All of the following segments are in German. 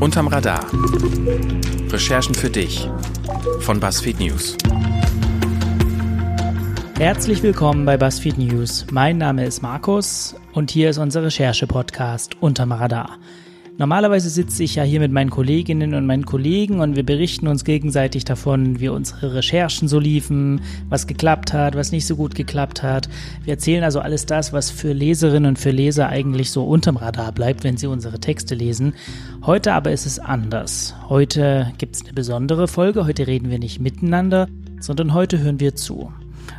Unterm Radar. Recherchen für dich von BuzzFeed News. Herzlich willkommen bei BuzzFeed News. Mein Name ist Markus und hier ist unser Recherche-Podcast Unterm Radar. Normalerweise sitze ich ja hier mit meinen Kolleginnen und meinen Kollegen und wir berichten uns gegenseitig davon, wie unsere Recherchen so liefen, was geklappt hat, was nicht so gut geklappt hat. Wir erzählen also alles das, was für Leserinnen und für Leser eigentlich so unterm Radar bleibt, wenn sie unsere Texte lesen. Heute aber ist es anders. Heute gibt es eine besondere Folge. Heute reden wir nicht miteinander, sondern heute hören wir zu.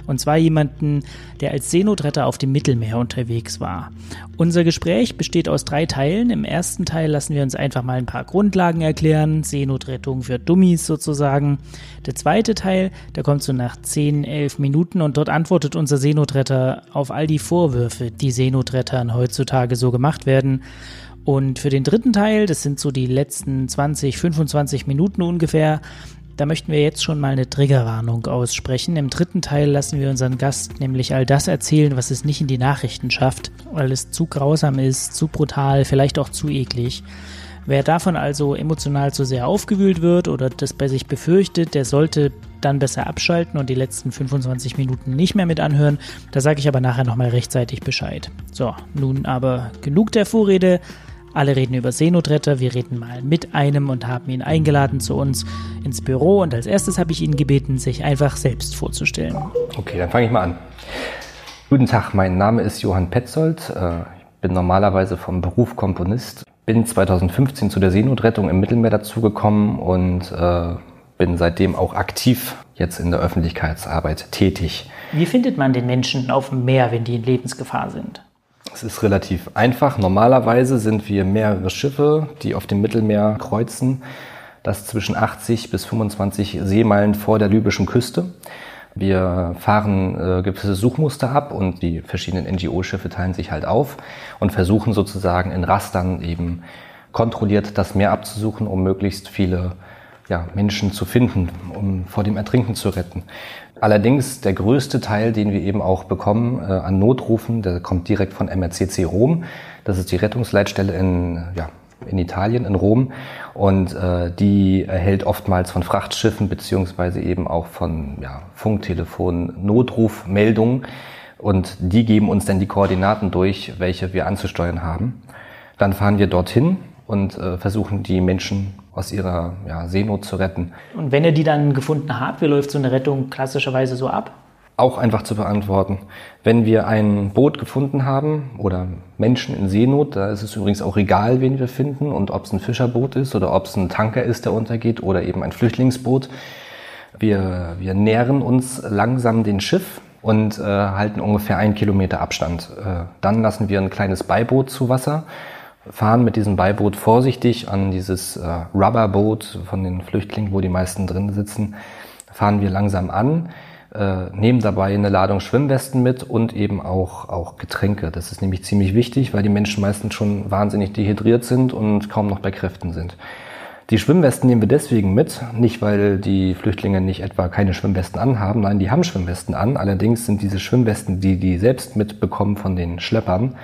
Und zwar jemanden, der als Seenotretter auf dem Mittelmeer unterwegs war. Unser Gespräch besteht aus drei Teilen. Im ersten Teil lassen wir uns einfach mal ein paar Grundlagen erklären. Seenotrettung für Dummies sozusagen. Der zweite Teil, der kommt so nach 10, 11 Minuten und dort antwortet unser Seenotretter auf all die Vorwürfe, die Seenotrettern heutzutage so gemacht werden. Und für den dritten Teil, das sind so die letzten 20, 25 Minuten ungefähr, da möchten wir jetzt schon mal eine Triggerwarnung aussprechen. Im dritten Teil lassen wir unseren Gast nämlich all das erzählen, was es nicht in die Nachrichten schafft, weil es zu grausam ist, zu brutal, vielleicht auch zu eklig. Wer davon also emotional zu sehr aufgewühlt wird oder das bei sich befürchtet, der sollte dann besser abschalten und die letzten 25 Minuten nicht mehr mit anhören. Da sage ich aber nachher nochmal rechtzeitig Bescheid. So, nun aber genug der Vorrede. Alle reden über Seenotretter, wir reden mal mit einem und haben ihn eingeladen zu uns ins Büro und als erstes habe ich ihn gebeten, sich einfach selbst vorzustellen. Okay, dann fange ich mal an. Guten Tag, mein Name ist Johann Petzold. Äh, ich bin normalerweise vom Beruf Komponist. Bin 2015 zu der Seenotrettung im Mittelmeer dazugekommen und äh, bin seitdem auch aktiv jetzt in der Öffentlichkeitsarbeit tätig. Wie findet man den Menschen auf dem Meer, wenn die in Lebensgefahr sind? Es ist relativ einfach. Normalerweise sind wir mehrere Schiffe, die auf dem Mittelmeer kreuzen. Das zwischen 80 bis 25 Seemeilen vor der libyschen Küste. Wir fahren äh, gewisse Suchmuster ab und die verschiedenen NGO-Schiffe teilen sich halt auf und versuchen sozusagen in Rastern eben kontrolliert das Meer abzusuchen, um möglichst viele ja, Menschen zu finden, um vor dem Ertrinken zu retten. Allerdings der größte Teil, den wir eben auch bekommen äh, an Notrufen, der kommt direkt von MRCC Rom. Das ist die Rettungsleitstelle in, ja, in Italien, in Rom. Und äh, die erhält oftmals von Frachtschiffen beziehungsweise eben auch von ja, Funktelefonen Notrufmeldungen. Und die geben uns dann die Koordinaten durch, welche wir anzusteuern haben. Dann fahren wir dorthin und äh, versuchen die Menschen aus ihrer ja, Seenot zu retten. Und wenn ihr die dann gefunden habt, wie läuft so eine Rettung klassischerweise so ab? Auch einfach zu beantworten. Wenn wir ein Boot gefunden haben oder Menschen in Seenot, da ist es übrigens auch egal, wen wir finden und ob es ein Fischerboot ist oder ob es ein Tanker ist, der untergeht oder eben ein Flüchtlingsboot. Wir, wir nähern uns langsam den Schiff und äh, halten ungefähr einen Kilometer Abstand. Äh, dann lassen wir ein kleines Beiboot zu Wasser fahren mit diesem Beiboot vorsichtig an dieses äh, Rubberboot von den Flüchtlingen, wo die meisten drin sitzen, fahren wir langsam an, äh, nehmen dabei eine Ladung Schwimmwesten mit und eben auch, auch Getränke. Das ist nämlich ziemlich wichtig, weil die Menschen meistens schon wahnsinnig dehydriert sind und kaum noch bei Kräften sind. Die Schwimmwesten nehmen wir deswegen mit, nicht weil die Flüchtlinge nicht etwa keine Schwimmwesten anhaben, nein, die haben Schwimmwesten an. Allerdings sind diese Schwimmwesten, die die selbst mitbekommen von den Schleppern,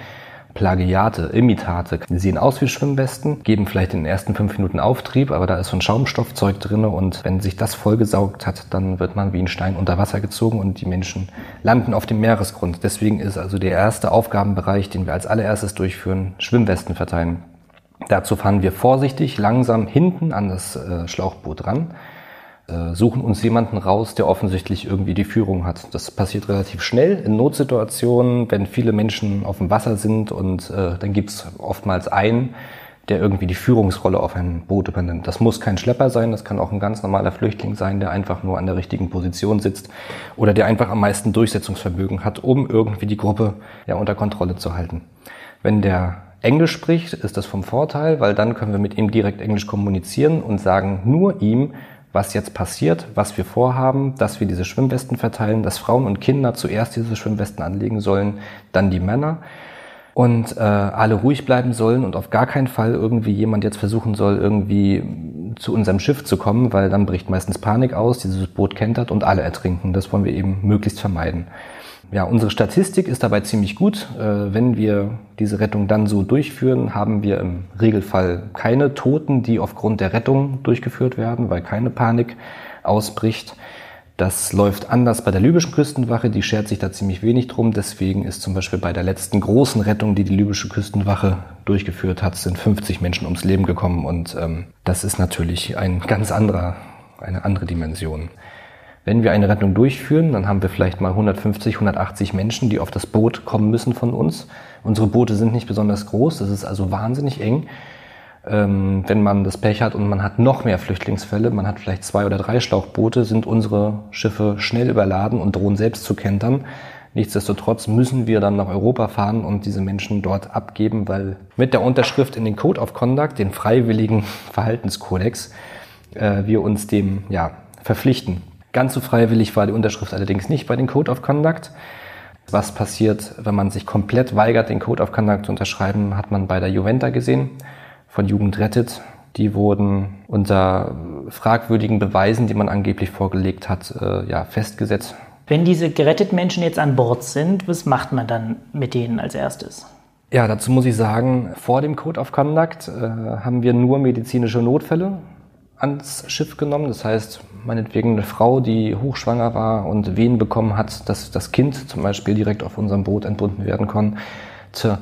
Plagiate, Imitate. Die sehen aus wie Schwimmwesten, geben vielleicht in den ersten fünf Minuten Auftrieb, aber da ist so ein Schaumstoffzeug drin und wenn sich das vollgesaugt hat, dann wird man wie ein Stein unter Wasser gezogen und die Menschen landen auf dem Meeresgrund. Deswegen ist also der erste Aufgabenbereich, den wir als allererstes durchführen, Schwimmwesten verteilen. Dazu fahren wir vorsichtig langsam hinten an das äh, Schlauchboot ran suchen uns jemanden raus, der offensichtlich irgendwie die Führung hat. Das passiert relativ schnell in Notsituationen, wenn viele Menschen auf dem Wasser sind und äh, dann gibt es oftmals einen, der irgendwie die Führungsrolle auf einem Boot übernimmt. Das muss kein Schlepper sein, das kann auch ein ganz normaler Flüchtling sein, der einfach nur an der richtigen Position sitzt oder der einfach am meisten Durchsetzungsvermögen hat, um irgendwie die Gruppe ja unter Kontrolle zu halten. Wenn der Englisch spricht, ist das vom Vorteil, weil dann können wir mit ihm direkt Englisch kommunizieren und sagen nur ihm, was jetzt passiert, was wir vorhaben, dass wir diese Schwimmwesten verteilen, dass Frauen und Kinder zuerst diese Schwimmwesten anlegen sollen, dann die Männer und äh, alle ruhig bleiben sollen und auf gar keinen Fall irgendwie jemand jetzt versuchen soll, irgendwie zu unserem Schiff zu kommen, weil dann bricht meistens Panik aus, dieses Boot kentert und alle ertrinken. Das wollen wir eben möglichst vermeiden. Ja, unsere Statistik ist dabei ziemlich gut. Äh, wenn wir diese Rettung dann so durchführen, haben wir im Regelfall keine Toten, die aufgrund der Rettung durchgeführt werden, weil keine Panik ausbricht. Das läuft anders bei der libyschen Küstenwache, die schert sich da ziemlich wenig drum. Deswegen ist zum Beispiel bei der letzten großen Rettung, die die libysche Küstenwache durchgeführt hat, sind 50 Menschen ums Leben gekommen. Und ähm, das ist natürlich ein ganz anderer, eine andere Dimension. Wenn wir eine Rettung durchführen, dann haben wir vielleicht mal 150, 180 Menschen, die auf das Boot kommen müssen von uns. Unsere Boote sind nicht besonders groß, das ist also wahnsinnig eng. Ähm, wenn man das Pech hat und man hat noch mehr Flüchtlingsfälle, man hat vielleicht zwei oder drei Schlauchboote, sind unsere Schiffe schnell überladen und drohen selbst zu kentern. Nichtsdestotrotz müssen wir dann nach Europa fahren und diese Menschen dort abgeben, weil mit der Unterschrift in den Code of Conduct, den freiwilligen Verhaltenskodex, äh, wir uns dem ja, verpflichten. Ganz so freiwillig war die Unterschrift allerdings nicht bei den Code of Conduct. Was passiert, wenn man sich komplett weigert, den Code of Conduct zu unterschreiben, hat man bei der Juventa gesehen, von Jugend rettet. Die wurden unter fragwürdigen Beweisen, die man angeblich vorgelegt hat, äh, ja, festgesetzt. Wenn diese geretteten Menschen jetzt an Bord sind, was macht man dann mit denen als erstes? Ja, dazu muss ich sagen, vor dem Code of Conduct äh, haben wir nur medizinische Notfälle ans Schiff genommen. Das heißt, meinetwegen eine Frau, die hochschwanger war und Wehen bekommen hat, dass das Kind zum Beispiel direkt auf unserem Boot entbunden werden konnte.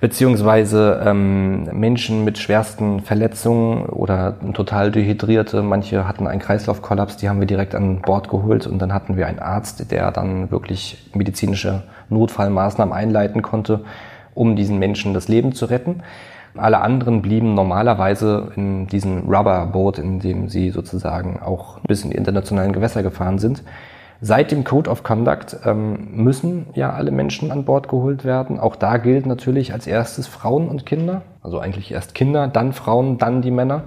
Beziehungsweise ähm, Menschen mit schwersten Verletzungen oder total dehydrierte, manche hatten einen Kreislaufkollaps, die haben wir direkt an Bord geholt und dann hatten wir einen Arzt, der dann wirklich medizinische Notfallmaßnahmen einleiten konnte, um diesen Menschen das Leben zu retten. Alle anderen blieben normalerweise in diesem Rubberboot, in dem sie sozusagen auch bis in die internationalen Gewässer gefahren sind. Seit dem Code of Conduct ähm, müssen ja alle Menschen an Bord geholt werden. Auch da gilt natürlich als erstes Frauen und Kinder. Also eigentlich erst Kinder, dann Frauen, dann die Männer.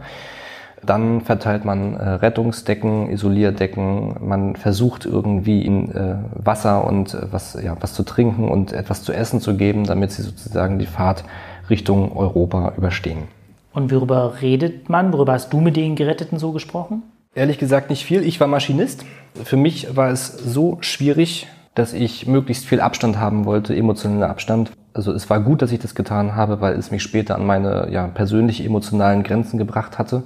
Dann verteilt man äh, Rettungsdecken, Isolierdecken. Man versucht irgendwie ihnen äh, Wasser und äh, was, ja, was zu trinken und etwas zu essen zu geben, damit sie sozusagen die Fahrt Richtung Europa überstehen. Und worüber redet man? Worüber hast du mit den Geretteten so gesprochen? Ehrlich gesagt nicht viel. Ich war Maschinist. Für mich war es so schwierig, dass ich möglichst viel Abstand haben wollte, emotionaler Abstand. Also es war gut, dass ich das getan habe, weil es mich später an meine ja, persönlich emotionalen Grenzen gebracht hatte.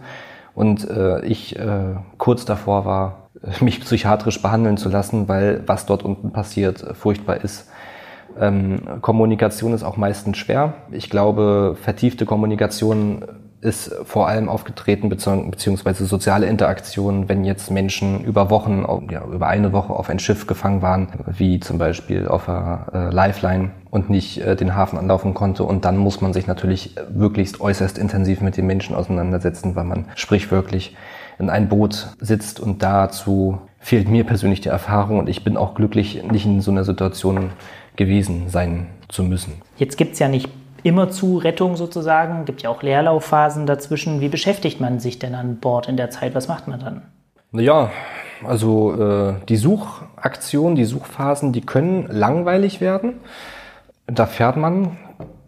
Und äh, ich äh, kurz davor war, mich psychiatrisch behandeln zu lassen, weil was dort unten passiert, furchtbar ist. Ähm, Kommunikation ist auch meistens schwer. Ich glaube, vertiefte Kommunikation ist vor allem aufgetreten, beziehungsweise soziale Interaktion, wenn jetzt Menschen über Wochen, ja, über eine Woche auf ein Schiff gefangen waren, wie zum Beispiel auf einer äh, Lifeline und nicht äh, den Hafen anlaufen konnte. Und dann muss man sich natürlich möglichst äußerst intensiv mit den Menschen auseinandersetzen, weil man sprichwörtlich in ein Boot sitzt und dazu fehlt mir persönlich die Erfahrung und ich bin auch glücklich, nicht in so einer Situation gewesen sein zu müssen. Jetzt gibt es ja nicht immer zu Rettung sozusagen, gibt ja auch Leerlaufphasen dazwischen. Wie beschäftigt man sich denn an Bord in der Zeit? Was macht man dann? Naja, also äh, die Suchaktionen, die Suchphasen, die können langweilig werden. Da fährt man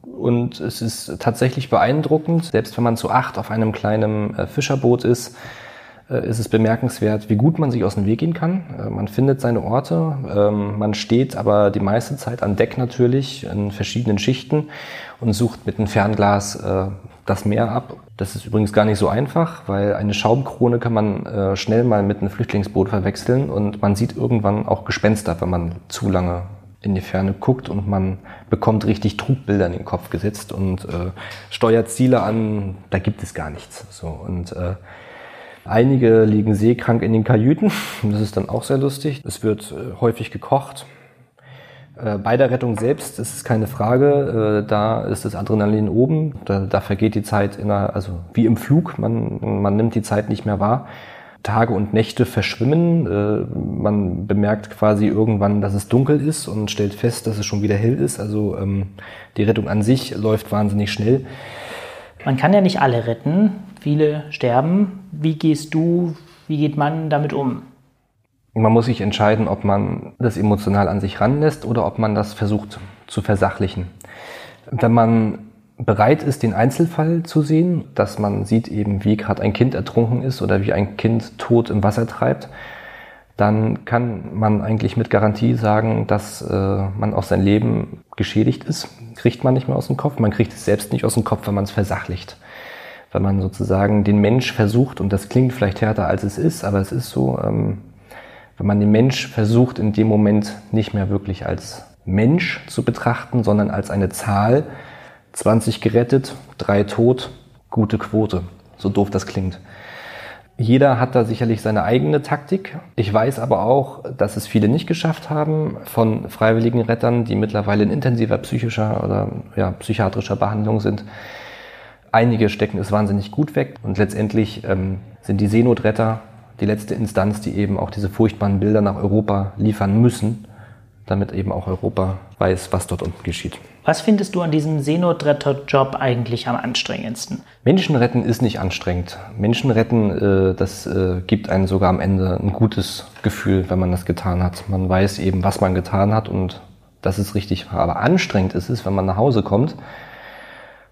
und es ist tatsächlich beeindruckend, selbst wenn man zu acht auf einem kleinen äh, Fischerboot ist, ist es bemerkenswert, wie gut man sich aus dem Weg gehen kann. Äh, man findet seine Orte, ähm, man steht aber die meiste Zeit an Deck natürlich in verschiedenen Schichten und sucht mit einem Fernglas äh, das Meer ab. Das ist übrigens gar nicht so einfach, weil eine Schaumkrone kann man schnell mal mit einem Flüchtlingsboot verwechseln und man sieht irgendwann auch Gespenster, wenn man zu lange in die Ferne guckt und man bekommt richtig Trugbilder in den Kopf gesetzt und äh, steuert Ziele an, da gibt es gar nichts. So und äh, Einige liegen seekrank in den Kajüten. Das ist dann auch sehr lustig. Es wird äh, häufig gekocht. Äh, bei der Rettung selbst ist es keine Frage. Äh, da ist das Adrenalin oben. Da, da vergeht die Zeit in einer, also wie im Flug. Man, man nimmt die Zeit nicht mehr wahr. Tage und Nächte verschwimmen. Man bemerkt quasi irgendwann, dass es dunkel ist und stellt fest, dass es schon wieder hell ist. Also ähm, die Rettung an sich läuft wahnsinnig schnell. Man kann ja nicht alle retten viele sterben. Wie gehst du, wie geht man damit um? Man muss sich entscheiden, ob man das emotional an sich ranlässt oder ob man das versucht zu versachlichen. Wenn man bereit ist, den Einzelfall zu sehen, dass man sieht eben, wie gerade ein Kind ertrunken ist oder wie ein Kind tot im Wasser treibt, dann kann man eigentlich mit Garantie sagen, dass äh, man auch sein Leben geschädigt ist. Kriegt man nicht mehr aus dem Kopf. Man kriegt es selbst nicht aus dem Kopf, wenn man es versachlicht. Wenn man sozusagen den Mensch versucht, und das klingt vielleicht härter als es ist, aber es ist so, ähm, wenn man den Mensch versucht, in dem Moment nicht mehr wirklich als Mensch zu betrachten, sondern als eine Zahl, 20 gerettet, drei tot, gute Quote. So doof das klingt. Jeder hat da sicherlich seine eigene Taktik. Ich weiß aber auch, dass es viele nicht geschafft haben von freiwilligen Rettern, die mittlerweile in intensiver psychischer oder ja, psychiatrischer Behandlung sind. Einige stecken es wahnsinnig gut weg und letztendlich ähm, sind die Seenotretter die letzte Instanz, die eben auch diese furchtbaren Bilder nach Europa liefern müssen, damit eben auch Europa weiß, was dort unten geschieht. Was findest du an diesem Seenotretter-Job eigentlich am anstrengendsten? Menschen retten ist nicht anstrengend. Menschen retten, äh, das äh, gibt einem sogar am Ende ein gutes Gefühl, wenn man das getan hat. Man weiß eben, was man getan hat und das ist richtig. Aber anstrengend ist es, wenn man nach Hause kommt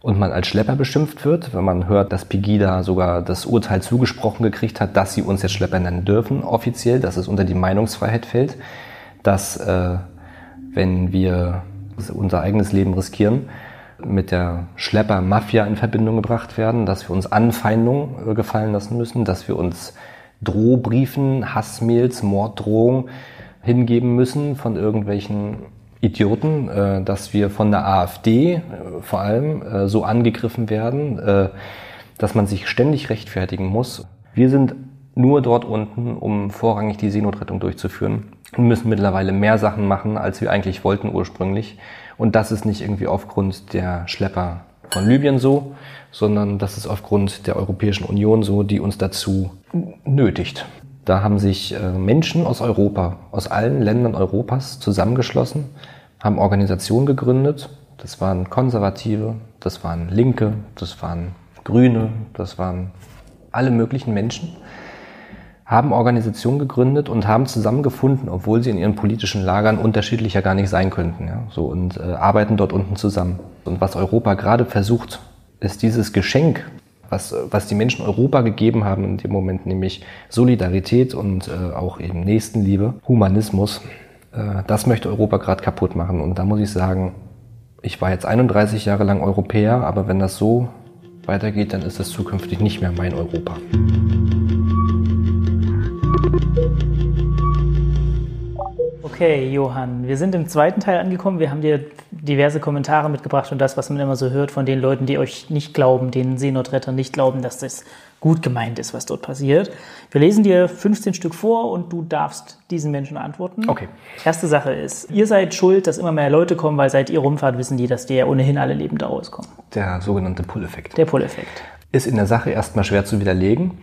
und man als Schlepper beschimpft wird, wenn man hört, dass Pegida sogar das Urteil zugesprochen gekriegt hat, dass sie uns jetzt Schlepper nennen dürfen, offiziell, dass es unter die Meinungsfreiheit fällt, dass äh, wenn wir unser eigenes Leben riskieren, mit der Schlepper-Mafia in Verbindung gebracht werden, dass wir uns Anfeindungen äh, gefallen lassen müssen, dass wir uns Drohbriefen, Hassmails, Morddrohungen hingeben müssen von irgendwelchen Idioten, äh, dass wir von der AfD äh, vor allem so angegriffen werden, dass man sich ständig rechtfertigen muss. Wir sind nur dort unten, um vorrangig die Seenotrettung durchzuführen müssen mittlerweile mehr Sachen machen, als wir eigentlich wollten ursprünglich. Und das ist nicht irgendwie aufgrund der Schlepper von Libyen so, sondern das ist aufgrund der Europäischen Union so, die uns dazu nötigt. Da haben sich äh, Menschen aus Europa, aus allen Ländern Europas zusammengeschlossen, haben Organisationen gegründet. Das waren Konservative, das waren Linke, das waren Grüne, das waren alle möglichen Menschen haben Organisationen gegründet und haben zusammengefunden, obwohl sie in ihren politischen Lagern unterschiedlicher gar nicht sein könnten. Ja? So, und äh, arbeiten dort unten zusammen. Und was Europa gerade versucht, ist dieses Geschenk, was, was die Menschen Europa gegeben haben in dem Moment, nämlich Solidarität und äh, auch eben Nächstenliebe, Humanismus, äh, das möchte Europa gerade kaputt machen. Und da muss ich sagen, ich war jetzt 31 Jahre lang Europäer, aber wenn das so weitergeht, dann ist das zukünftig nicht mehr mein Europa. Okay, Johann, wir sind im zweiten Teil angekommen. Wir haben dir diverse Kommentare mitgebracht und das, was man immer so hört von den Leuten, die euch nicht glauben, den Seenotrettern nicht glauben, dass das gut gemeint ist, was dort passiert. Wir lesen dir 15 Stück vor und du darfst diesen Menschen antworten. Okay. Erste Sache ist, ihr seid schuld, dass immer mehr Leute kommen, weil seit ihr rumfahrt, wissen die, dass die ja ohnehin alle lebend rauskommen. Der sogenannte Pull-Effekt. Der Pull-Effekt ist in der Sache erstmal schwer zu widerlegen.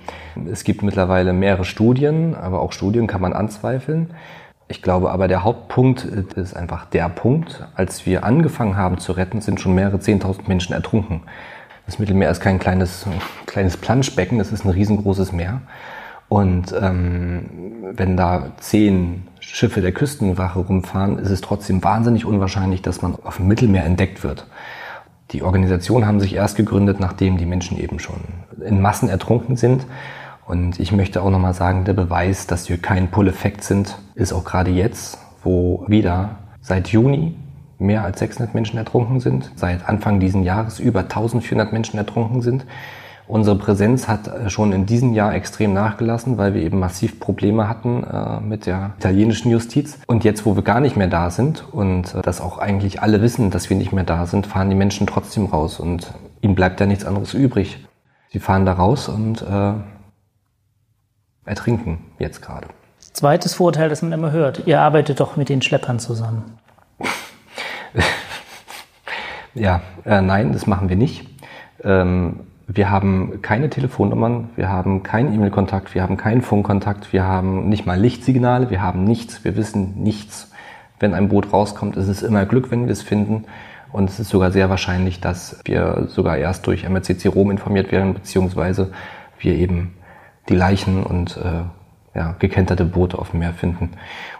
Es gibt mittlerweile mehrere Studien, aber auch Studien kann man anzweifeln. Ich glaube aber, der Hauptpunkt ist einfach der Punkt. Als wir angefangen haben zu retten, sind schon mehrere Zehntausend Menschen ertrunken. Das Mittelmeer ist kein kleines, kleines Planschbecken, das ist ein riesengroßes Meer. Und ähm, wenn da zehn Schiffe der Küstenwache rumfahren, ist es trotzdem wahnsinnig unwahrscheinlich, dass man auf dem Mittelmeer entdeckt wird. Die Organisationen haben sich erst gegründet, nachdem die Menschen eben schon in Massen ertrunken sind. Und ich möchte auch nochmal sagen, der Beweis, dass wir kein Pull-Effekt sind, ist auch gerade jetzt, wo wieder seit Juni mehr als 600 Menschen ertrunken sind, seit Anfang diesen Jahres über 1400 Menschen ertrunken sind Unsere Präsenz hat äh, schon in diesem Jahr extrem nachgelassen, weil wir eben massiv Probleme hatten äh, mit der italienischen Justiz. Und jetzt, wo wir gar nicht mehr da sind und äh, dass auch eigentlich alle wissen, dass wir nicht mehr da sind, fahren die Menschen trotzdem raus und ihnen bleibt ja nichts anderes übrig. Sie fahren da raus und äh, ertrinken jetzt gerade. Zweites Vorurteil, das man immer hört. Ihr arbeitet doch mit den Schleppern zusammen. ja, äh, nein, das machen wir nicht. Ähm, wir haben keine Telefonnummern, wir haben keinen E-Mail-Kontakt, wir haben keinen Funkkontakt, wir haben nicht mal Lichtsignale, wir haben nichts, wir wissen nichts. Wenn ein Boot rauskommt, ist es immer Glück, wenn wir es finden. Und es ist sogar sehr wahrscheinlich, dass wir sogar erst durch MRCC Rom informiert werden, beziehungsweise wir eben die Leichen und äh, ja, gekenterte Boote auf dem Meer finden.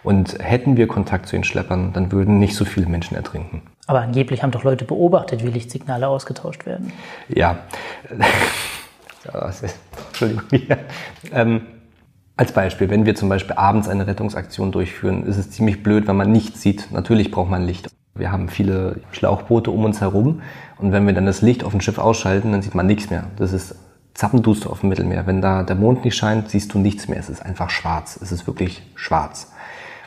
Und hätten wir Kontakt zu den Schleppern, dann würden nicht so viele Menschen ertrinken. Aber angeblich haben doch Leute beobachtet, wie Lichtsignale ausgetauscht werden. Ja. Entschuldigung. ähm, Als Beispiel, wenn wir zum Beispiel abends eine Rettungsaktion durchführen, ist es ziemlich blöd, wenn man nichts sieht. Natürlich braucht man Licht. Wir haben viele Schlauchboote um uns herum und wenn wir dann das Licht auf dem Schiff ausschalten, dann sieht man nichts mehr. Das ist zappenduster auf dem Mittelmeer. Wenn da der Mond nicht scheint, siehst du nichts mehr. Es ist einfach schwarz. Es ist wirklich schwarz.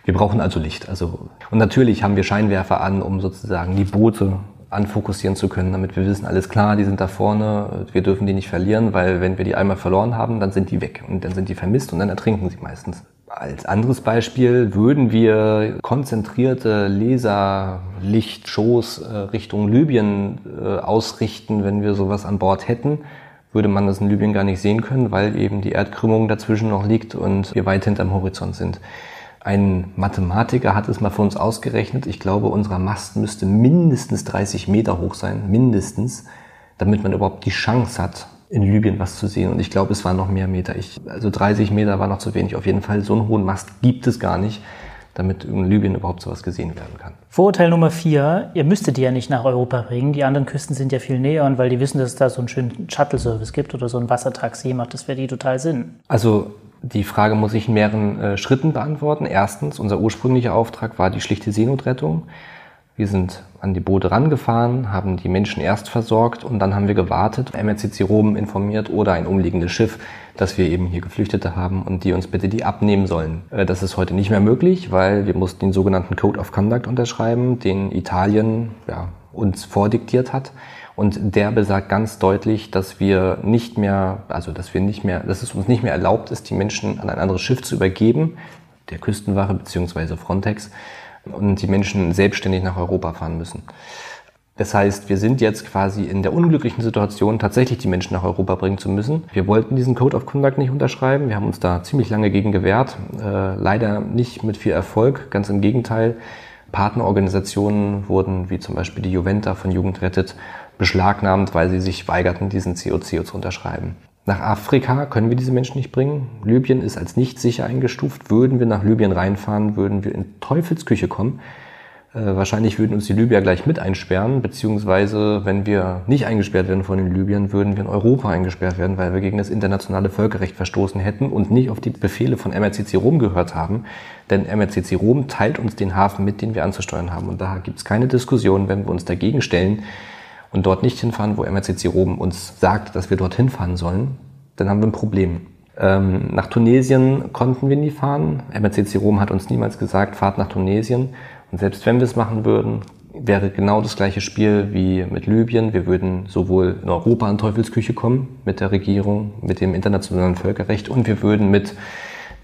Wir brauchen also Licht. Also, und natürlich haben wir Scheinwerfer an, um sozusagen die Boote anfokussieren zu können, damit wir wissen, alles klar, die sind da vorne, wir dürfen die nicht verlieren, weil wenn wir die einmal verloren haben, dann sind die weg und dann sind die vermisst und dann ertrinken sie meistens. Als anderes Beispiel würden wir konzentrierte Laserlichtshows äh, Richtung Libyen äh, ausrichten, wenn wir sowas an Bord hätten, würde man das in Libyen gar nicht sehen können, weil eben die Erdkrümmung dazwischen noch liegt und wir weit hinterm Horizont sind. Ein Mathematiker hat es mal für uns ausgerechnet. Ich glaube, unser Mast müsste mindestens 30 Meter hoch sein, mindestens, damit man überhaupt die Chance hat, in Libyen was zu sehen. Und ich glaube, es waren noch mehr Meter. Ich, also 30 Meter war noch zu wenig. Auf jeden Fall, so einen hohen Mast gibt es gar nicht, damit in Libyen überhaupt sowas gesehen werden kann. Vorurteil Nummer vier, ihr müsstet die ja nicht nach Europa bringen. Die anderen Küsten sind ja viel näher und weil die wissen, dass es da so einen schönen Shuttle-Service gibt oder so ein Wassertaxi, macht das für die total Sinn. Also die Frage muss ich in mehreren äh, Schritten beantworten. Erstens, unser ursprünglicher Auftrag war die schlichte Seenotrettung. Wir sind an die Boote rangefahren, haben die Menschen erst versorgt und dann haben wir gewartet, MRCC Rom informiert oder ein umliegendes Schiff, dass wir eben hier Geflüchtete haben und die uns bitte die abnehmen sollen. Äh, das ist heute nicht mehr möglich, weil wir mussten den sogenannten Code of Conduct unterschreiben, den Italien ja, uns vordiktiert hat. Und der besagt ganz deutlich, dass wir nicht mehr, also dass wir nicht mehr, dass es uns nicht mehr erlaubt ist, die Menschen an ein anderes Schiff zu übergeben, der Küstenwache beziehungsweise Frontex, und die Menschen selbstständig nach Europa fahren müssen. Das heißt, wir sind jetzt quasi in der unglücklichen Situation, tatsächlich die Menschen nach Europa bringen zu müssen. Wir wollten diesen Code of Conduct nicht unterschreiben. Wir haben uns da ziemlich lange gegen gewehrt. Äh, leider nicht mit viel Erfolg. Ganz im Gegenteil. Partnerorganisationen wurden, wie zum Beispiel die Juventa von Jugend rettet, beschlagnahmt, weil sie sich weigerten, diesen COC zu unterschreiben. Nach Afrika können wir diese Menschen nicht bringen. Libyen ist als nicht sicher eingestuft. Würden wir nach Libyen reinfahren, würden wir in Teufelsküche kommen. Äh, wahrscheinlich würden uns die Libyer gleich mit einsperren, beziehungsweise wenn wir nicht eingesperrt werden von den Libyern, würden wir in Europa eingesperrt werden, weil wir gegen das internationale Völkerrecht verstoßen hätten und nicht auf die Befehle von MRCC Rom gehört haben. Denn MRCC Rom teilt uns den Hafen mit, den wir anzusteuern haben. Und da gibt es keine Diskussion, wenn wir uns dagegen stellen, und dort nicht hinfahren, wo MRCC Rom uns sagt, dass wir dorthin fahren sollen, dann haben wir ein Problem. Ähm, nach Tunesien konnten wir nie fahren. MRCC Rom hat uns niemals gesagt, fahrt nach Tunesien. Und selbst wenn wir es machen würden, wäre genau das gleiche Spiel wie mit Libyen. Wir würden sowohl in Europa an Teufelsküche kommen mit der Regierung, mit dem internationalen Völkerrecht und wir würden mit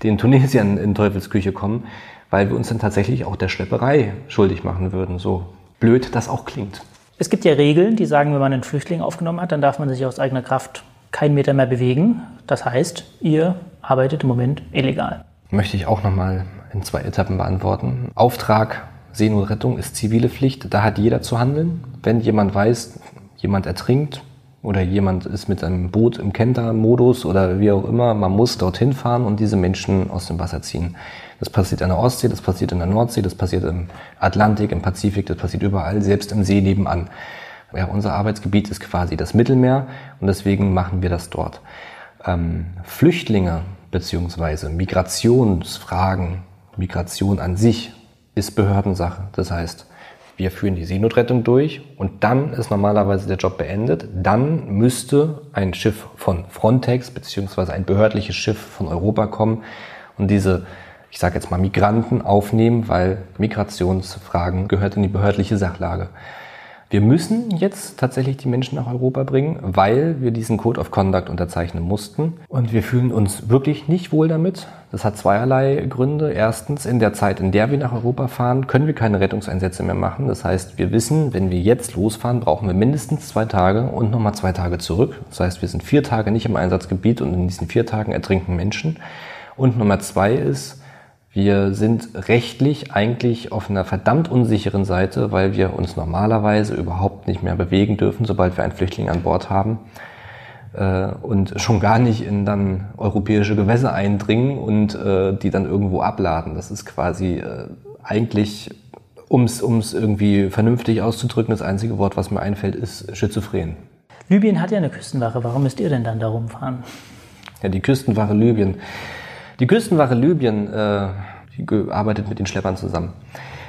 den Tunesiern in Teufelsküche kommen, weil wir uns dann tatsächlich auch der Schlepperei schuldig machen würden. So blöd das auch klingt. Es gibt ja Regeln, die sagen, wenn man einen Flüchtling aufgenommen hat, dann darf man sich aus eigener Kraft keinen Meter mehr bewegen. Das heißt, ihr arbeitet im Moment illegal. Möchte ich auch nochmal in zwei Etappen beantworten. Auftrag Seenotrettung ist zivile Pflicht. Da hat jeder zu handeln. Wenn jemand weiß, jemand ertrinkt oder jemand ist mit einem Boot im Kenter-Modus oder wie auch immer, man muss dorthin fahren und diese Menschen aus dem Wasser ziehen. Das passiert an der Ostsee, das passiert in der Nordsee, das passiert im Atlantik, im Pazifik, das passiert überall, selbst im See nebenan. Ja, unser Arbeitsgebiet ist quasi das Mittelmeer und deswegen machen wir das dort. Ähm, Flüchtlinge beziehungsweise Migrationsfragen, Migration an sich ist Behördensache. Das heißt, wir führen die Seenotrettung durch und dann ist normalerweise der Job beendet. Dann müsste ein Schiff von Frontex beziehungsweise ein behördliches Schiff von Europa kommen und diese ich sage jetzt mal Migranten aufnehmen, weil Migrationsfragen gehört in die behördliche Sachlage. Wir müssen jetzt tatsächlich die Menschen nach Europa bringen, weil wir diesen Code of Conduct unterzeichnen mussten. Und wir fühlen uns wirklich nicht wohl damit. Das hat zweierlei Gründe. Erstens, in der Zeit, in der wir nach Europa fahren, können wir keine Rettungseinsätze mehr machen. Das heißt, wir wissen, wenn wir jetzt losfahren, brauchen wir mindestens zwei Tage und nochmal zwei Tage zurück. Das heißt, wir sind vier Tage nicht im Einsatzgebiet und in diesen vier Tagen ertrinken Menschen. Und Nummer zwei ist, wir sind rechtlich eigentlich auf einer verdammt unsicheren Seite, weil wir uns normalerweise überhaupt nicht mehr bewegen dürfen, sobald wir einen Flüchtling an Bord haben äh, und schon gar nicht in dann europäische Gewässer eindringen und äh, die dann irgendwo abladen. Das ist quasi äh, eigentlich, um es irgendwie vernünftig auszudrücken, das einzige Wort, was mir einfällt, ist schizophren. Libyen hat ja eine Küstenwache. Warum müsst ihr denn dann da rumfahren? Ja, die Küstenwache Libyen Die Küstenwache Libyen äh, die arbeitet mit den Schleppern zusammen.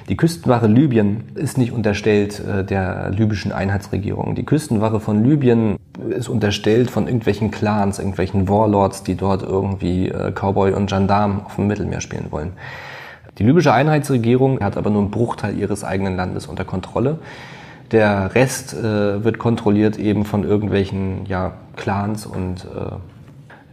Die Küstenwache Libyen ist nicht unterstellt äh, der libyschen Einheitsregierung. Die Küstenwache von Libyen ist unterstellt von irgendwelchen Clans, irgendwelchen Warlords, die dort irgendwie äh, Cowboy und Gendarm auf dem Mittelmeer spielen wollen. Die libysche Einheitsregierung hat aber nur einen Bruchteil ihres eigenen Landes unter Kontrolle. Der Rest äh, wird kontrolliert eben von irgendwelchen ja, Clans und äh,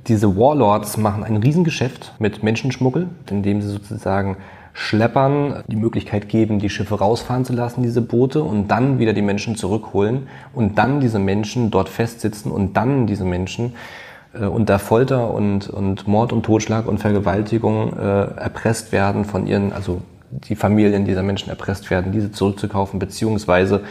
diese Warlords machen ein Riesengeschäft mit Menschenschmuggel, indem sie sozusagen Schleppern die Möglichkeit geben, die Schiffe rausfahren zu lassen, diese Boote, und dann wieder die Menschen zurückholen und dann diese Menschen dort festsitzen und dann diese Menschen äh, unter Folter und, und Mord und Totschlag und Vergewaltigung äh, erpresst werden von ihren, also die Familien dieser Menschen erpresst werden, diese zurückzukaufen, beziehungsweise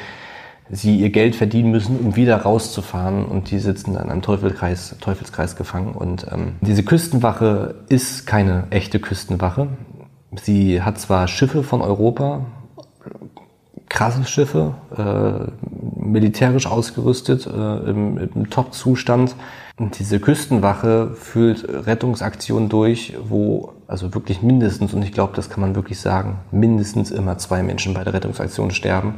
sie ihr Geld verdienen müssen, um wieder rauszufahren und die sitzen dann am Teufelskreis, Teufelskreis gefangen. Und ähm, diese Küstenwache ist keine echte Küstenwache. Sie hat zwar Schiffe von Europa, krasse Schiffe, äh, militärisch ausgerüstet, äh, im, im Top-Zustand. Und diese Küstenwache führt Rettungsaktionen durch, wo also wirklich mindestens, und ich glaube, das kann man wirklich sagen, mindestens immer zwei Menschen bei der Rettungsaktion sterben.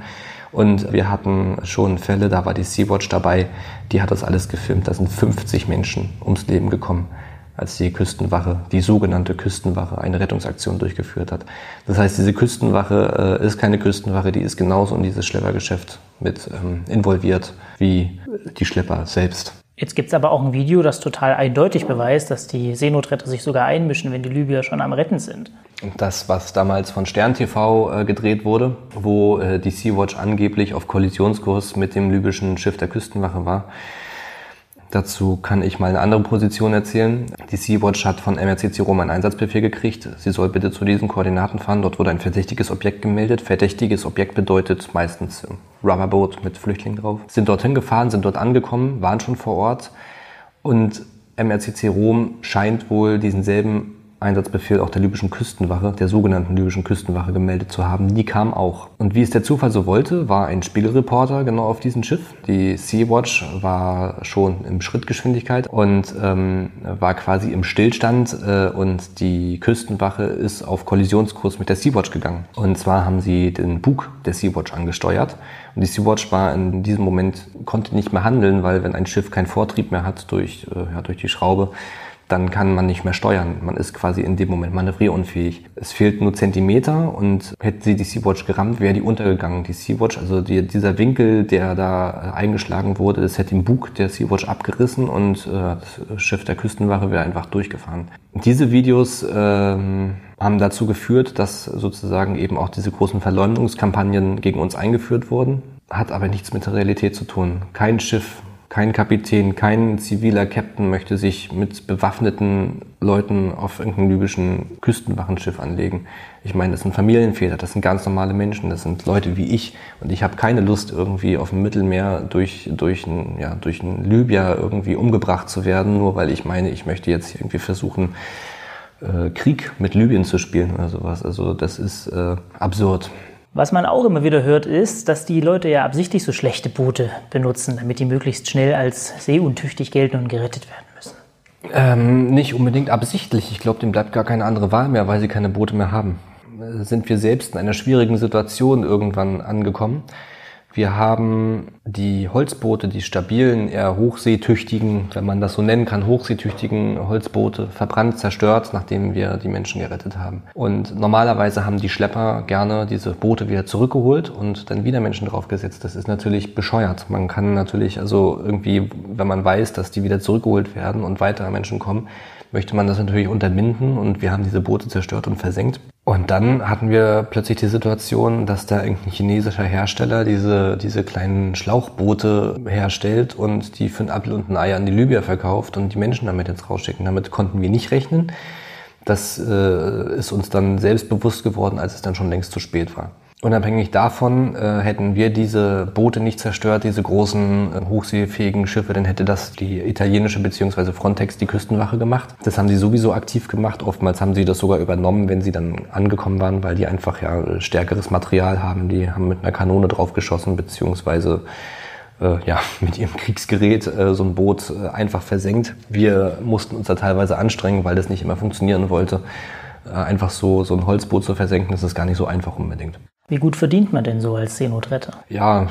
Und wir hatten schon Fälle, da war die Sea-Watch dabei, die hat das alles gefilmt. Da sind 50 Menschen ums Leben gekommen, als die Küstenwache, die sogenannte Küstenwache, eine Rettungsaktion durchgeführt hat. Das heißt, diese Küstenwache äh, ist keine Küstenwache, die ist genauso in dieses Schleppergeschäft mit ähm, involviert wie die Schlepper selbst. Jetzt gibt es aber auch ein Video, das total eindeutig beweist, dass die Seenotretter sich sogar einmischen, wenn die Libyer schon am Retten sind. Das, was damals von Stern TV äh, gedreht wurde, wo äh, die Sea-Watch angeblich auf Kollisionskurs mit dem libyschen Schiff der Küstenwache war, Dazu kann ich mal eine andere Position erzählen. Die Sea-Watch hat von MRCC Rom einen Einsatzbefehl gekriegt. Sie soll bitte zu diesen Koordinaten fahren. Dort wurde ein verdächtiges Objekt gemeldet. Verdächtiges Objekt bedeutet meistens Rubberboot mit Flüchtlingen drauf. Sind dorthin gefahren, sind dort angekommen, waren schon vor Ort. Und MRCC Rom scheint wohl diesen selben Einsatzbefehl auch der libyschen Küstenwache, der sogenannten libyschen Küstenwache gemeldet zu haben. Die kam auch. Und wie es der Zufall so wollte, war ein Spiegelreporter genau auf diesem Schiff. Die Sea-Watch war schon in Schrittgeschwindigkeit und ähm, war quasi im Stillstand äh, und die Küstenwache ist auf Kollisionskurs mit der Sea-Watch gegangen. Und zwar haben sie den Bug der Sea-Watch angesteuert. Und die Sea-Watch war in diesem Moment, konnte nicht mehr handeln, weil wenn ein Schiff keinen Vortrieb mehr hat durch, äh, ja, durch die Schraube, dann kann man nicht mehr steuern. Man ist quasi in dem Moment manövrierunfähig. Es fehlt nur Zentimeter und hätte sie die Sea-Watch gerammt, wäre die untergegangen. Die Sea-Watch, also die, dieser Winkel, der da eingeschlagen wurde, das hätte den Bug der Sea-Watch abgerissen und äh, das Schiff der Küstenwache wäre einfach durchgefahren. Diese Videos ähm, haben dazu geführt, dass sozusagen eben auch diese großen Verleumdungskampagnen gegen uns eingeführt wurden. Hat aber nichts mit der Realität zu tun. Kein Schiff kein Kapitän, kein ziviler Captain möchte sich mit bewaffneten Leuten auf irgendeinem libyschen Küstenwachenschiff anlegen. Ich meine, das sind Familienväter, das sind ganz normale Menschen, das sind Leute wie ich. Und ich habe keine Lust, irgendwie auf dem Mittelmeer durch, durch, ein, ja, durch einen Libyer irgendwie umgebracht zu werden, nur weil ich meine, ich möchte jetzt irgendwie versuchen, äh, Krieg mit Libyen zu spielen oder sowas. Also das ist äh, absurd. Was man auch immer wieder hört, ist, dass die Leute ja absichtlich so schlechte Boote benutzen, damit die möglichst schnell als seeuntüchtig gelten und gerettet werden müssen. Ähm, nicht unbedingt absichtlich. Ich glaube, dem bleibt gar keine andere Wahl mehr, weil sie keine Boote mehr haben. Sind wir selbst in einer schwierigen Situation irgendwann angekommen? Wir haben die Holzboote, die stabilen, eher hochseetüchtigen, wenn man das so nennen kann, hochseetüchtigen Holzboote verbrannt, zerstört, nachdem wir die Menschen gerettet haben. Und normalerweise haben die Schlepper gerne diese Boote wieder zurückgeholt und dann wieder Menschen draufgesetzt. Das ist natürlich bescheuert. Man kann natürlich also irgendwie, wenn man weiß, dass die wieder zurückgeholt werden und weitere Menschen kommen, möchte man das natürlich unterbinden und wir haben diese Boote zerstört und versenkt. Und dann hatten wir plötzlich die Situation, dass da irgendein chinesischer Hersteller diese, diese kleinen Schlauchboote herstellt und die für ein Apfel und ein Ei an die Libyer verkauft und die Menschen damit jetzt rausschicken. Damit konnten wir nicht rechnen. Das äh, ist uns dann selbst bewusst geworden, als es dann schon längst zu spät war. Unabhängig davon äh, hätten wir diese Boote nicht zerstört, diese großen äh, hochseefähigen Schiffe, dann hätte das die italienische bzw. Frontex, die Küstenwache gemacht. Das haben sie sowieso aktiv gemacht. Oftmals haben sie das sogar übernommen, wenn sie dann angekommen waren, weil die einfach ja stärkeres Material haben. Die haben mit einer Kanone draufgeschossen bzw. äh, ja, mit ihrem Kriegsgerät äh, so ein Boot äh, einfach versenkt. Wir mussten uns da teilweise anstrengen, weil das nicht immer funktionieren wollte. Äh, einfach so, so ein Holzboot zu versenken, das ist gar nicht so einfach unbedingt. Wie gut verdient man denn so als Seenotretter? Ja,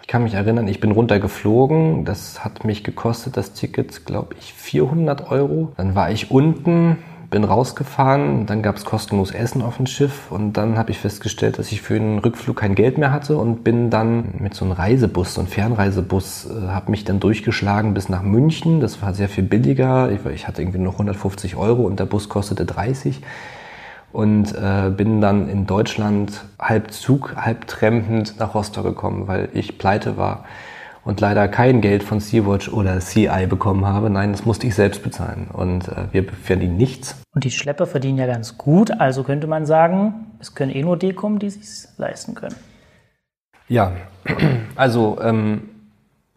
ich kann mich erinnern, ich bin runtergeflogen. Das hat mich gekostet, das Ticket, glaube ich, 400 Euro. Dann war ich unten, bin rausgefahren, dann gab es kostenlos Essen auf dem Schiff und dann habe ich festgestellt, dass ich für den Rückflug kein Geld mehr hatte und bin dann mit so einem Reisebus, so einem Fernreisebus, äh, habe mich dann durchgeschlagen bis nach München. Das war sehr viel billiger. Ich, ich hatte irgendwie noch 150 Euro und der Bus kostete 30 und äh, bin dann in Deutschland halb Zug, halb trempend nach Rostock gekommen, weil ich pleite war und leider kein Geld von Sea-Watch oder CI bekommen habe. Nein, das musste ich selbst bezahlen und äh, wir verdienen nichts. Und die Schlepper verdienen ja ganz gut, also könnte man sagen, es können eh nur die kommen, die sich leisten können. Ja, also ähm,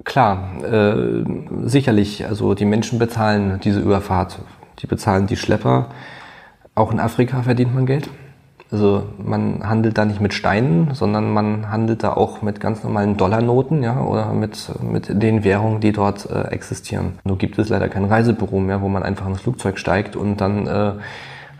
klar, äh, sicherlich, also die Menschen bezahlen diese Überfahrt, die bezahlen die Schlepper. Auch in Afrika verdient man Geld. Also man handelt da nicht mit Steinen, sondern man handelt da auch mit ganz normalen Dollarnoten, ja, oder mit, mit den Währungen, die dort äh, existieren. Nur gibt es leider kein Reisebüro mehr, wo man einfach ins Flugzeug steigt und dann äh,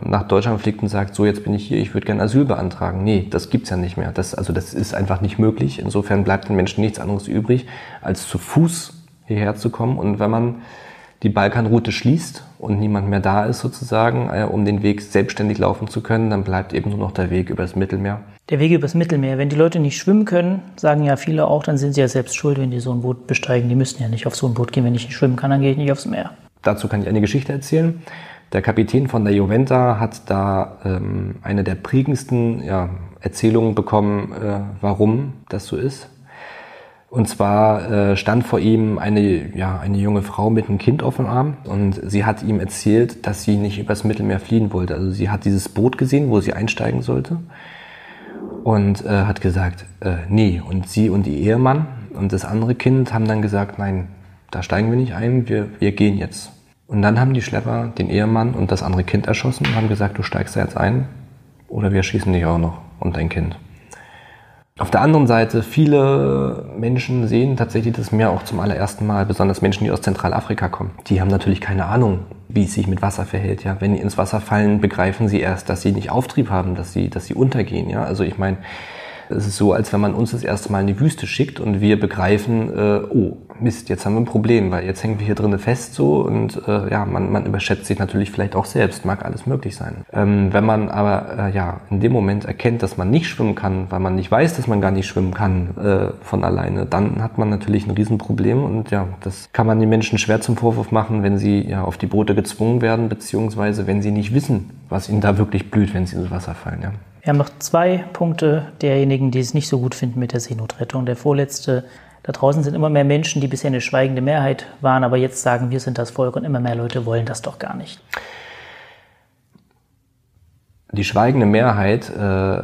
nach Deutschland fliegt und sagt, so jetzt bin ich hier, ich würde gerne Asyl beantragen. Nee, das gibt's ja nicht mehr. Das, also das ist einfach nicht möglich. Insofern bleibt den Menschen nichts anderes übrig, als zu Fuß hierher zu kommen. Und wenn man die Balkanroute schließt und niemand mehr da ist sozusagen, äh, um den Weg selbstständig laufen zu können, dann bleibt eben nur noch der Weg übers Mittelmeer. Der Weg übers Mittelmeer. Wenn die Leute nicht schwimmen können, sagen ja viele auch, dann sind sie ja selbst schuld, wenn die so ein Boot besteigen. Die müssen ja nicht auf so ein Boot gehen. Wenn ich nicht schwimmen kann, dann gehe ich nicht aufs Meer. Dazu kann ich eine Geschichte erzählen. Der Kapitän von der Juventa hat da ähm, eine der prägendsten ja, Erzählungen bekommen, äh, warum das so ist. Und zwar äh, stand vor ihm eine, ja, eine junge Frau mit einem Kind auf dem Arm und sie hat ihm erzählt, dass sie nicht übers Mittelmeer fliehen wollte. Also sie hat dieses Boot gesehen, wo sie einsteigen sollte und äh, hat gesagt, äh, nee. Und sie und ihr Ehemann und das andere Kind haben dann gesagt, nein, da steigen wir nicht ein, wir, wir gehen jetzt. Und dann haben die Schlepper den Ehemann und das andere Kind erschossen und haben gesagt, du steigst da jetzt ein oder wir schießen dich auch noch und dein Kind. Auf der anderen Seite, viele Menschen sehen tatsächlich das Meer auch zum allerersten Mal, besonders Menschen, die aus Zentralafrika kommen. Die haben natürlich keine Ahnung, wie es sich mit Wasser verhält. Ja, wenn die ins Wasser fallen, begreifen sie erst, dass sie nicht Auftrieb haben, dass sie, dass sie untergehen. Ja, also ich meine, es ist so, als wenn man uns das erste Mal in die Wüste schickt und wir begreifen, äh, oh, Mist, jetzt haben wir ein Problem, weil jetzt hängen wir hier drinnen fest so und äh, ja, man, man überschätzt sich natürlich vielleicht auch selbst, mag alles möglich sein. Ähm, wenn man aber äh, ja in dem Moment erkennt, dass man nicht schwimmen kann, weil man nicht weiß, dass man gar nicht schwimmen kann äh, von alleine, dann hat man natürlich ein Riesenproblem und ja, das kann man den Menschen schwer zum Vorwurf machen, wenn sie ja auf die Boote gezwungen werden, beziehungsweise wenn sie nicht wissen, was ihnen da wirklich blüht, wenn sie ins Wasser fallen. Ja. Wir haben noch zwei Punkte derjenigen, die es nicht so gut finden mit der Seenotrettung. Der vorletzte, da draußen sind immer mehr Menschen, die bisher eine schweigende Mehrheit waren, aber jetzt sagen, wir sind das Volk und immer mehr Leute wollen das doch gar nicht. Die schweigende Mehrheit, äh,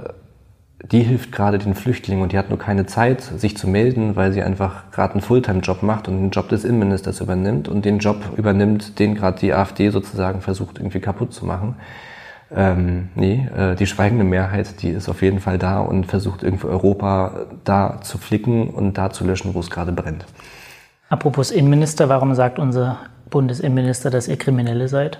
die hilft gerade den Flüchtlingen und die hat nur keine Zeit, sich zu melden, weil sie einfach gerade einen Fulltime-Job macht und den Job des Innenministers übernimmt und den Job übernimmt, den gerade die AfD sozusagen versucht irgendwie kaputt zu machen. Ähm, nee, äh, die schweigende Mehrheit, die ist auf jeden Fall da und versucht irgendwie Europa da zu flicken und da zu löschen, wo es gerade brennt. Apropos Innenminister, warum sagt unser Bundesinnenminister, dass ihr Kriminelle seid?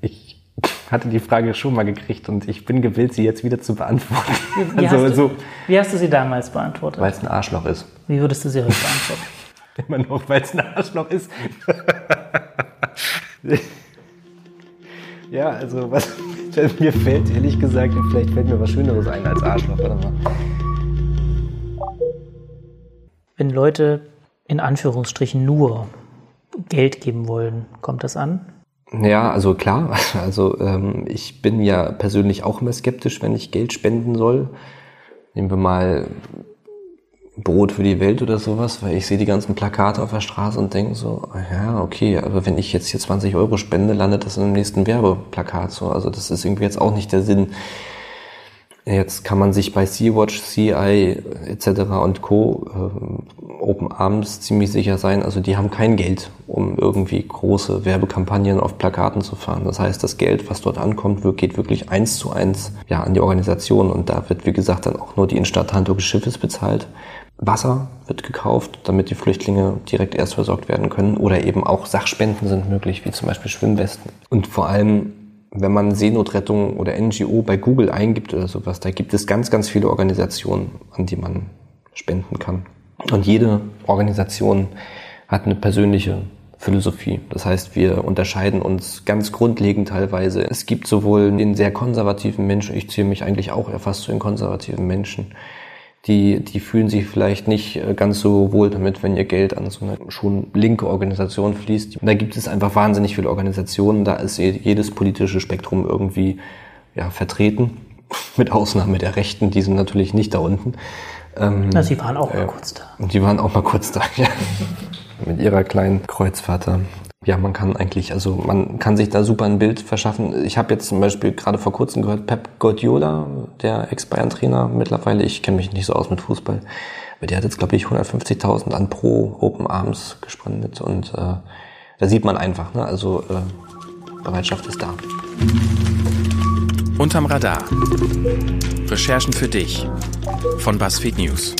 Ich hatte die Frage schon mal gekriegt und ich bin gewillt, sie jetzt wieder zu beantworten. Wie, also, hast, du, so, wie hast du sie damals beantwortet? Weil es ein Arschloch ist. Wie würdest du sie heute beantworten? Immer noch, weil es ein Arschloch ist. Ja, also was mir fällt, ehrlich gesagt, vielleicht fällt mir was Schöneres ein als Arschloch. Warte mal. Wenn Leute in Anführungsstrichen nur Geld geben wollen, kommt das an? Ja, also klar. Also ähm, ich bin ja persönlich auch immer skeptisch, wenn ich Geld spenden soll. Nehmen wir mal Brot für die Welt oder sowas, weil ich sehe die ganzen Plakate auf der Straße und denke so, ja, okay, aber wenn ich jetzt hier 20 Euro spende, landet das in dem nächsten Werbeplakat so. Also das ist irgendwie jetzt auch nicht der Sinn. Jetzt kann man sich bei Sea-Watch, CI etc. und Co. Äh, Open Arms ziemlich sicher sein. Also die haben kein Geld, um irgendwie große Werbekampagnen auf Plakaten zu fahren. Das heißt, das Geld, was dort ankommt, geht wirklich eins zu eins ja, an die Organisation. Und da wird, wie gesagt, dann auch nur die Instandhaltung des Schiffes bezahlt Wasser wird gekauft, damit die Flüchtlinge direkt erst versorgt werden können. Oder eben auch Sachspenden sind möglich, wie zum Beispiel Schwimmwesten. Und vor allem, wenn man Seenotrettung oder NGO bei Google eingibt oder sowas, da gibt es ganz, ganz viele Organisationen, an die man spenden kann. Und jede Organisation hat eine persönliche Philosophie. Das heißt, wir unterscheiden uns ganz grundlegend teilweise. Es gibt sowohl den sehr konservativen Menschen, ich zähle mich eigentlich auch eher fast zu den konservativen Menschen, die, die fühlen sich vielleicht nicht äh, ganz so wohl damit, wenn ihr Geld an so eine schon linke Organisation fließt. Da gibt es einfach wahnsinnig viele Organisationen, da ist jedes politische Spektrum irgendwie ja, vertreten, mit Ausnahme der Rechten, die sind natürlich nicht da unten. Ähm, Na, sie waren auch äh, mal kurz da. Und die waren auch mal kurz da, ja. mit ihrer kleinen Kreuzvater ja, man kann eigentlich, also man kann sich da super ein Bild verschaffen. Ich habe jetzt zum Beispiel gerade vor kurzem gehört, Pep Guardiola, der Ex-Bayern-Trainer mittlerweile, ich kenne mich nicht so aus mit Fußball, aber der hat jetzt, glaube ich, 150.000 an pro Open Arms gespendet und äh, da sieht man einfach, ne? also äh, Bereitschaft ist da. Unterm Radar. Recherchen für dich von BuzzFeed News.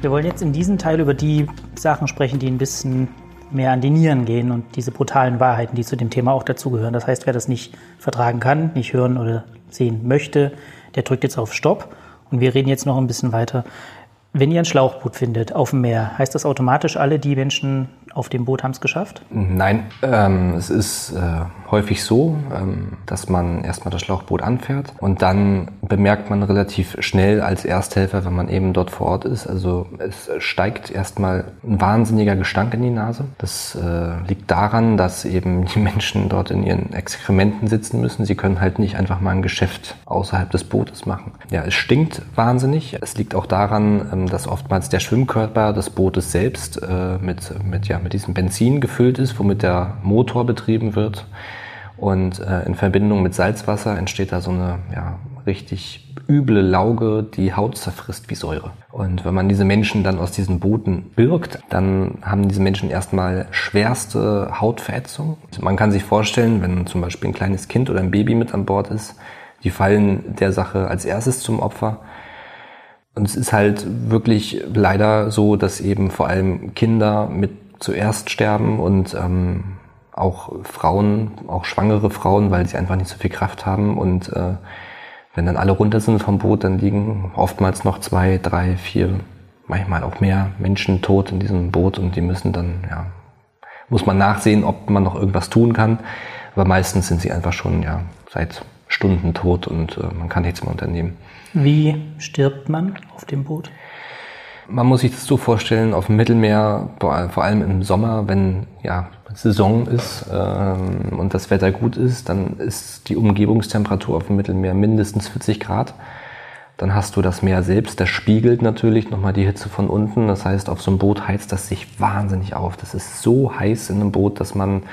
Wir wollen jetzt in diesem Teil über die Sachen sprechen, die ein bisschen mehr an die Nieren gehen und diese brutalen Wahrheiten, die zu dem Thema auch dazugehören. Das heißt, wer das nicht vertragen kann, nicht hören oder sehen möchte, der drückt jetzt auf Stopp. Und wir reden jetzt noch ein bisschen weiter. Wenn ihr ein Schlauchboot findet auf dem Meer, heißt das automatisch, alle die Menschen auf dem Boot haben es geschafft? Nein, ähm, es ist äh, häufig so, ähm, dass man erstmal das Schlauchboot anfährt und dann bemerkt man relativ schnell als Ersthelfer, wenn man eben dort vor Ort ist, also es steigt erstmal ein wahnsinniger Gestank in die Nase. Das äh, liegt daran, dass eben die Menschen dort in ihren Exkrementen sitzen müssen. Sie können halt nicht einfach mal ein Geschäft außerhalb des Bootes machen. Ja, es stinkt wahnsinnig. Es liegt auch daran, ähm, dass oftmals der Schwimmkörper des Bootes selbst äh, mit, mit, ja, mit diesem Benzin gefüllt ist, womit der Motor betrieben wird. Und äh, in Verbindung mit Salzwasser entsteht da so eine ja, richtig üble Lauge, die Haut zerfrisst wie Säure. Und wenn man diese Menschen dann aus diesen Booten birgt, dann haben diese Menschen erstmal schwerste Hautverätzung. Man kann sich vorstellen, wenn zum Beispiel ein kleines Kind oder ein Baby mit an Bord ist, die fallen der Sache als erstes zum Opfer. Und es ist halt wirklich leider so, dass eben vor allem Kinder mit zuerst sterben und ähm, auch Frauen, auch schwangere Frauen, weil sie einfach nicht so viel Kraft haben. Und äh, wenn dann alle runter sind vom Boot, dann liegen oftmals noch zwei, drei, vier, manchmal auch mehr Menschen tot in diesem Boot und die müssen dann, ja, muss man nachsehen, ob man noch irgendwas tun kann. Aber meistens sind sie einfach schon ja seit Stunden tot und äh, man kann nichts mehr unternehmen. Wie stirbt man auf dem Boot? Man muss sich das so vorstellen, auf dem Mittelmeer, vor allem im Sommer, wenn ja, Saison ist ähm, und das Wetter gut ist, dann ist die Umgebungstemperatur auf dem Mittelmeer mindestens 40 Grad. Dann hast du das Meer selbst, das spiegelt natürlich nochmal die Hitze von unten. Das heißt, auf so einem Boot heizt das sich wahnsinnig auf. Das ist so heiß in einem Boot, dass man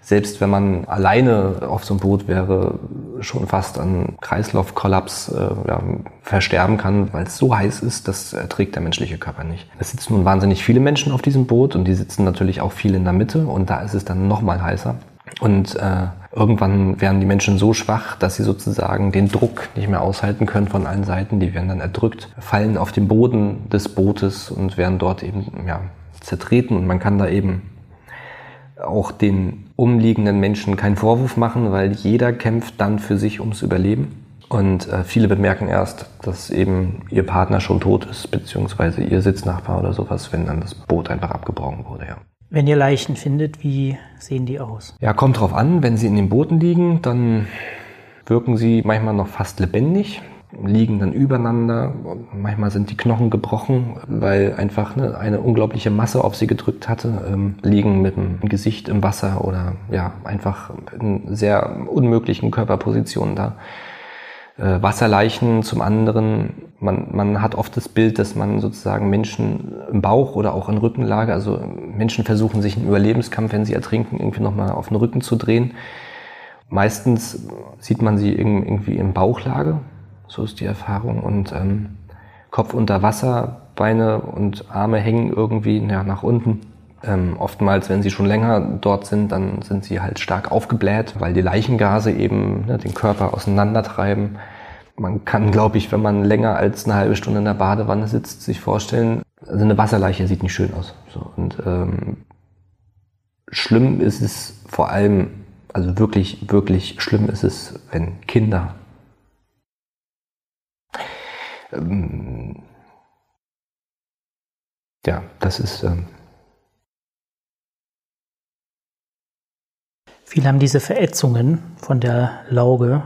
selbst wenn man alleine auf so einem Boot wäre, schon fast an Kreislaufkollaps äh, ja, versterben kann, weil es so heiß ist, das erträgt der menschliche Körper nicht. Es sitzen nun wahnsinnig viele Menschen auf diesem Boot und die sitzen natürlich auch viel in der Mitte und da ist es dann noch mal heißer. Und äh, irgendwann werden die Menschen so schwach, dass sie sozusagen den Druck nicht mehr aushalten können von allen Seiten. Die werden dann erdrückt, fallen auf den Boden des Bootes und werden dort eben ja, zertreten. Und man kann da eben auch den umliegenden Menschen keinen Vorwurf machen, weil jeder kämpft dann für sich ums Überleben. Und äh, viele bemerken erst, dass eben ihr Partner schon tot ist, beziehungsweise ihr Sitznachbar oder sowas, wenn dann das Boot einfach abgebrochen wurde, ja. Wenn ihr Leichen findet, wie sehen die aus? Ja, kommt drauf an. Wenn sie in den Booten liegen, dann wirken sie manchmal noch fast lebendig liegen dann übereinander. Manchmal sind die Knochen gebrochen, weil einfach ne, eine unglaubliche Masse auf sie gedrückt hatte. Ähm, liegen mit dem Gesicht im Wasser oder ja einfach in sehr unmöglichen Körperpositionen da. Äh, Wasserleichen zum anderen. Man, man hat oft das Bild, dass man sozusagen Menschen im Bauch oder auch in Rückenlage, also Menschen versuchen sich im Überlebenskampf, wenn sie ertrinken, irgendwie nochmal auf den Rücken zu drehen. Meistens sieht man sie irgendwie in Bauchlage, so ist die Erfahrung. Und ähm, Kopf unter Wasser, Beine und Arme hängen irgendwie ja, nach unten. Ähm, oftmals, wenn sie schon länger dort sind, dann sind sie halt stark aufgebläht, weil die Leichengase eben ne, den Körper auseinandertreiben. man kann, glaube ich, wenn man länger als eine halbe Stunde in der Badewanne sitzt, sich vorstellen, also eine Wasserleiche sieht nicht schön aus. So, und ähm, schlimm ist es vor allem, also wirklich, wirklich schlimm ist es, wenn Kinder ähm, ja, das ist. Ähm Viele haben diese Verätzungen von der Lauge.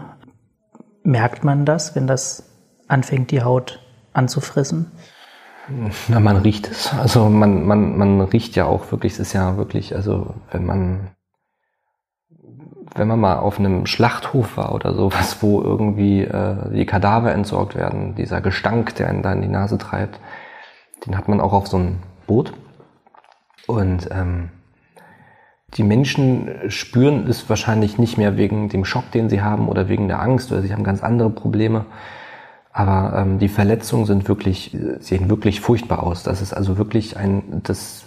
Merkt man das, wenn das anfängt, die Haut anzufressen? Na, man riecht es. Also man, man, man riecht ja auch wirklich, es ist ja wirklich, also wenn man wenn man mal auf einem Schlachthof war oder sowas, wo irgendwie äh, die Kadaver entsorgt werden, dieser Gestank, der einen da in die Nase treibt, den hat man auch auf so einem Boot. Und ähm, die Menschen spüren es wahrscheinlich nicht mehr wegen dem Schock, den sie haben oder wegen der Angst oder sie haben ganz andere Probleme. Aber ähm, die Verletzungen sind wirklich, sehen wirklich furchtbar aus. Das ist also wirklich ein, das,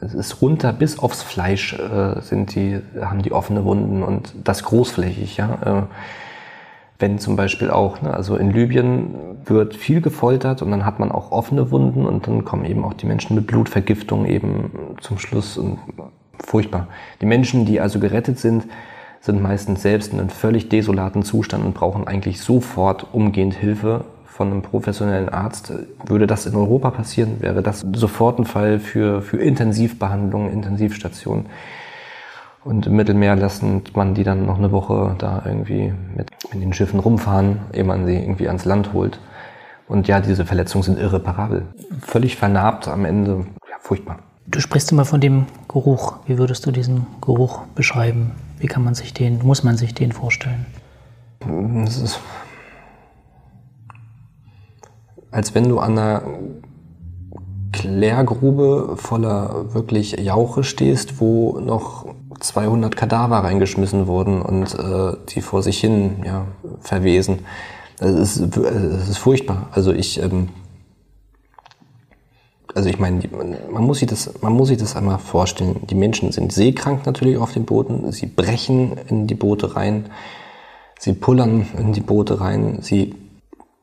es ist runter bis aufs Fleisch äh, sind die, haben die offene Wunden und das großflächig, ja. Äh, wenn zum Beispiel auch, ne, also in Libyen wird viel gefoltert und dann hat man auch offene Wunden und dann kommen eben auch die Menschen mit Blutvergiftung eben zum Schluss und furchtbar. Die Menschen, die also gerettet sind, sind meistens selbst in einem völlig desolaten Zustand und brauchen eigentlich sofort umgehend Hilfe von einem professionellen Arzt. Würde das in Europa passieren, wäre das sofort ein Fall für, für Intensivbehandlung, Intensivstationen. Und im Mittelmeer lassen man die dann noch eine Woche da irgendwie mit, mit den Schiffen rumfahren, ehe man sie irgendwie ans Land holt. Und ja, diese Verletzungen sind irreparabel. Völlig vernarbt am Ende. Ja, furchtbar. Du sprichst immer von dem Geruch. Wie würdest du diesen Geruch beschreiben? Wie kann man sich den, muss man sich den vorstellen? Es ist, als wenn du an einer Klärgrube voller wirklich Jauche stehst, wo noch 200 Kadaver reingeschmissen wurden und äh, die vor sich hin ja, verwesen. Es ist, ist furchtbar. Also ich, ähm, also ich meine, man muss sich das, man muss sich das einmal vorstellen. Die Menschen sind seekrank natürlich auf den Booten. Sie brechen in die Boote rein. Sie pullern in die Boote rein. Sie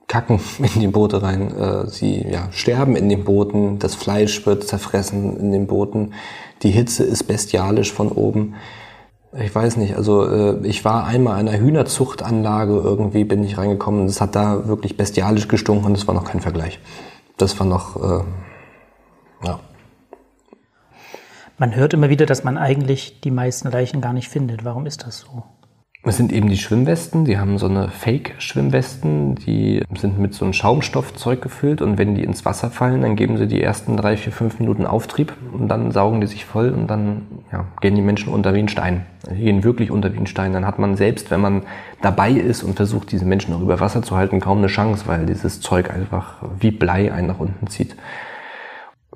kacken in die Boote rein. Äh, sie ja, sterben in den Booten. Das Fleisch wird zerfressen in den Booten. Die Hitze ist bestialisch von oben. Ich weiß nicht, also äh, ich war einmal in einer Hühnerzuchtanlage, irgendwie bin ich reingekommen. Es hat da wirklich bestialisch gestunken und das war noch kein Vergleich. Das war noch, äh, ja. Man hört immer wieder, dass man eigentlich die meisten Leichen gar nicht findet. Warum ist das so? Es sind eben die Schwimmwesten, die haben so eine Fake-Schwimmwesten, die sind mit so einem Schaumstoffzeug gefüllt und wenn die ins Wasser fallen, dann geben sie die ersten drei, vier, fünf Minuten Auftrieb und dann saugen die sich voll und dann ja, gehen die Menschen unter wie ein Stein. Die gehen wirklich unter wie ein Stein. Dann hat man selbst, wenn man dabei ist und versucht, diese Menschen noch über Wasser zu halten, kaum eine Chance, weil dieses Zeug einfach wie Blei einen nach unten zieht.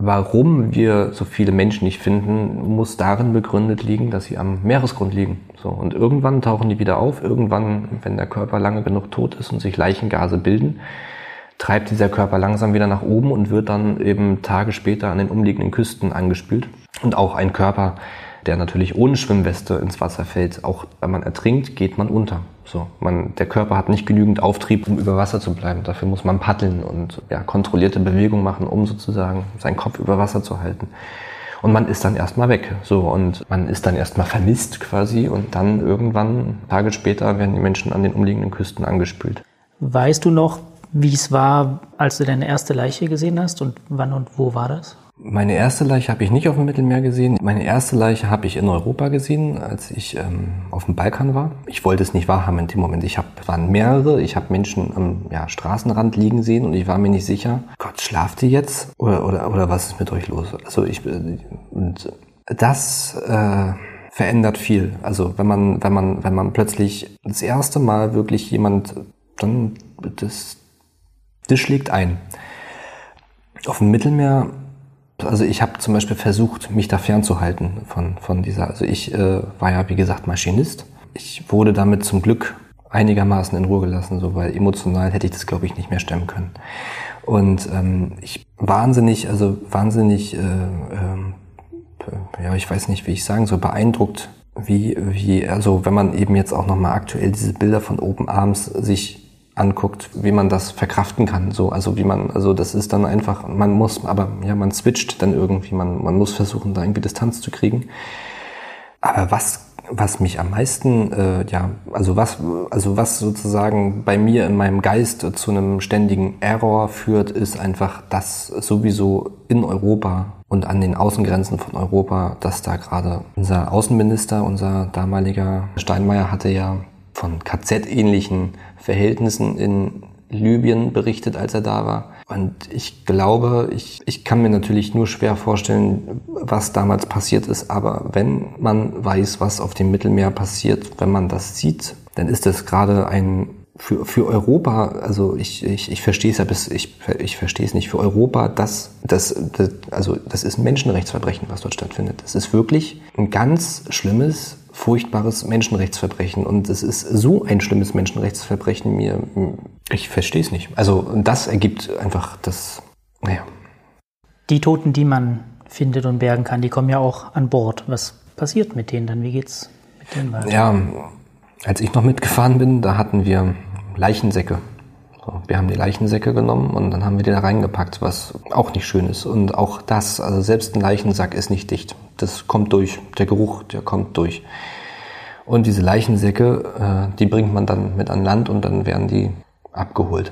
Warum wir so viele Menschen nicht finden, muss darin begründet liegen, dass sie am Meeresgrund liegen. So, und irgendwann tauchen die wieder auf. Irgendwann, wenn der Körper lange genug tot ist und sich Leichengase bilden, treibt dieser Körper langsam wieder nach oben und wird dann eben Tage später an den umliegenden Küsten angespült. Und auch ein Körper, der natürlich ohne Schwimmweste ins Wasser fällt, auch wenn man ertrinkt, geht man unter. So, man, der Körper hat nicht genügend Auftrieb, um über Wasser zu bleiben. Dafür muss man paddeln und ja, kontrollierte Bewegungen machen, um sozusagen seinen Kopf über Wasser zu halten. Und man ist dann erstmal weg. So, und man ist dann erstmal vermisst quasi und dann irgendwann, Tage später, werden die Menschen an den umliegenden Küsten angespült. Weißt du noch, wie es war, als du deine erste Leiche gesehen hast und wann und wo war das? Meine erste Leiche habe ich nicht auf dem Mittelmeer gesehen. Meine erste Leiche habe ich in Europa gesehen, als ich ähm, auf dem Balkan war. Ich wollte es nicht wahrhaben in dem Moment. Ich hab, waren mehrere. Ich habe Menschen am ja, Straßenrand liegen sehen und ich war mir nicht sicher. Gott, schlaft ihr jetzt oder oder oder was ist mit euch los? Also ich äh, und das äh, verändert viel. Also wenn man wenn man wenn man plötzlich das erste Mal wirklich jemand dann das das schlägt ein. Auf dem Mittelmeer also ich habe zum Beispiel versucht, mich da fernzuhalten von, von dieser. Also ich äh, war ja, wie gesagt, Maschinist. Ich wurde damit zum Glück einigermaßen in Ruhe gelassen, so weil emotional hätte ich das, glaube ich, nicht mehr stemmen können. Und ähm, ich wahnsinnig, also wahnsinnig, äh, äh, ja, ich weiß nicht, wie ich sagen soll, beeindruckt, wie, wie, also wenn man eben jetzt auch nochmal aktuell diese Bilder von Open Arms sich anguckt, wie man das verkraften kann. So, also wie man, also das ist dann einfach, man muss, aber ja, man switcht dann irgendwie, man, man muss versuchen, da irgendwie Distanz zu kriegen. Aber was was mich am meisten, äh, ja, also was, also was sozusagen bei mir in meinem Geist zu einem ständigen Error führt, ist einfach, dass sowieso in Europa und an den Außengrenzen von Europa, dass da gerade unser Außenminister, unser damaliger Steinmeier hatte ja von KZ-ähnlichen Verhältnissen in Libyen berichtet, als er da war. Und ich glaube, ich, ich kann mir natürlich nur schwer vorstellen, was damals passiert ist. Aber wenn man weiß, was auf dem Mittelmeer passiert, wenn man das sieht, dann ist das gerade ein für, für Europa, also ich, ich, ich verstehe es ja bis, ich, ich verstehe es nicht, für Europa, das, das, das, also das ist ein Menschenrechtsverbrechen, was dort stattfindet. Das ist wirklich ein ganz schlimmes furchtbares Menschenrechtsverbrechen. Und es ist so ein schlimmes Menschenrechtsverbrechen mir. Ich verstehe es nicht. Also das ergibt einfach das, naja. Die Toten, die man findet und bergen kann, die kommen ja auch an Bord. Was passiert mit denen dann? Wie geht's mit denen weiter? Ja, als ich noch mitgefahren bin, da hatten wir Leichensäcke. Wir haben die Leichensäcke genommen und dann haben wir die da reingepackt, was auch nicht schön ist. Und auch das, also selbst ein Leichensack ist nicht dicht. Das kommt durch. Der Geruch, der kommt durch. Und diese Leichensäcke, äh, die bringt man dann mit an Land und dann werden die abgeholt.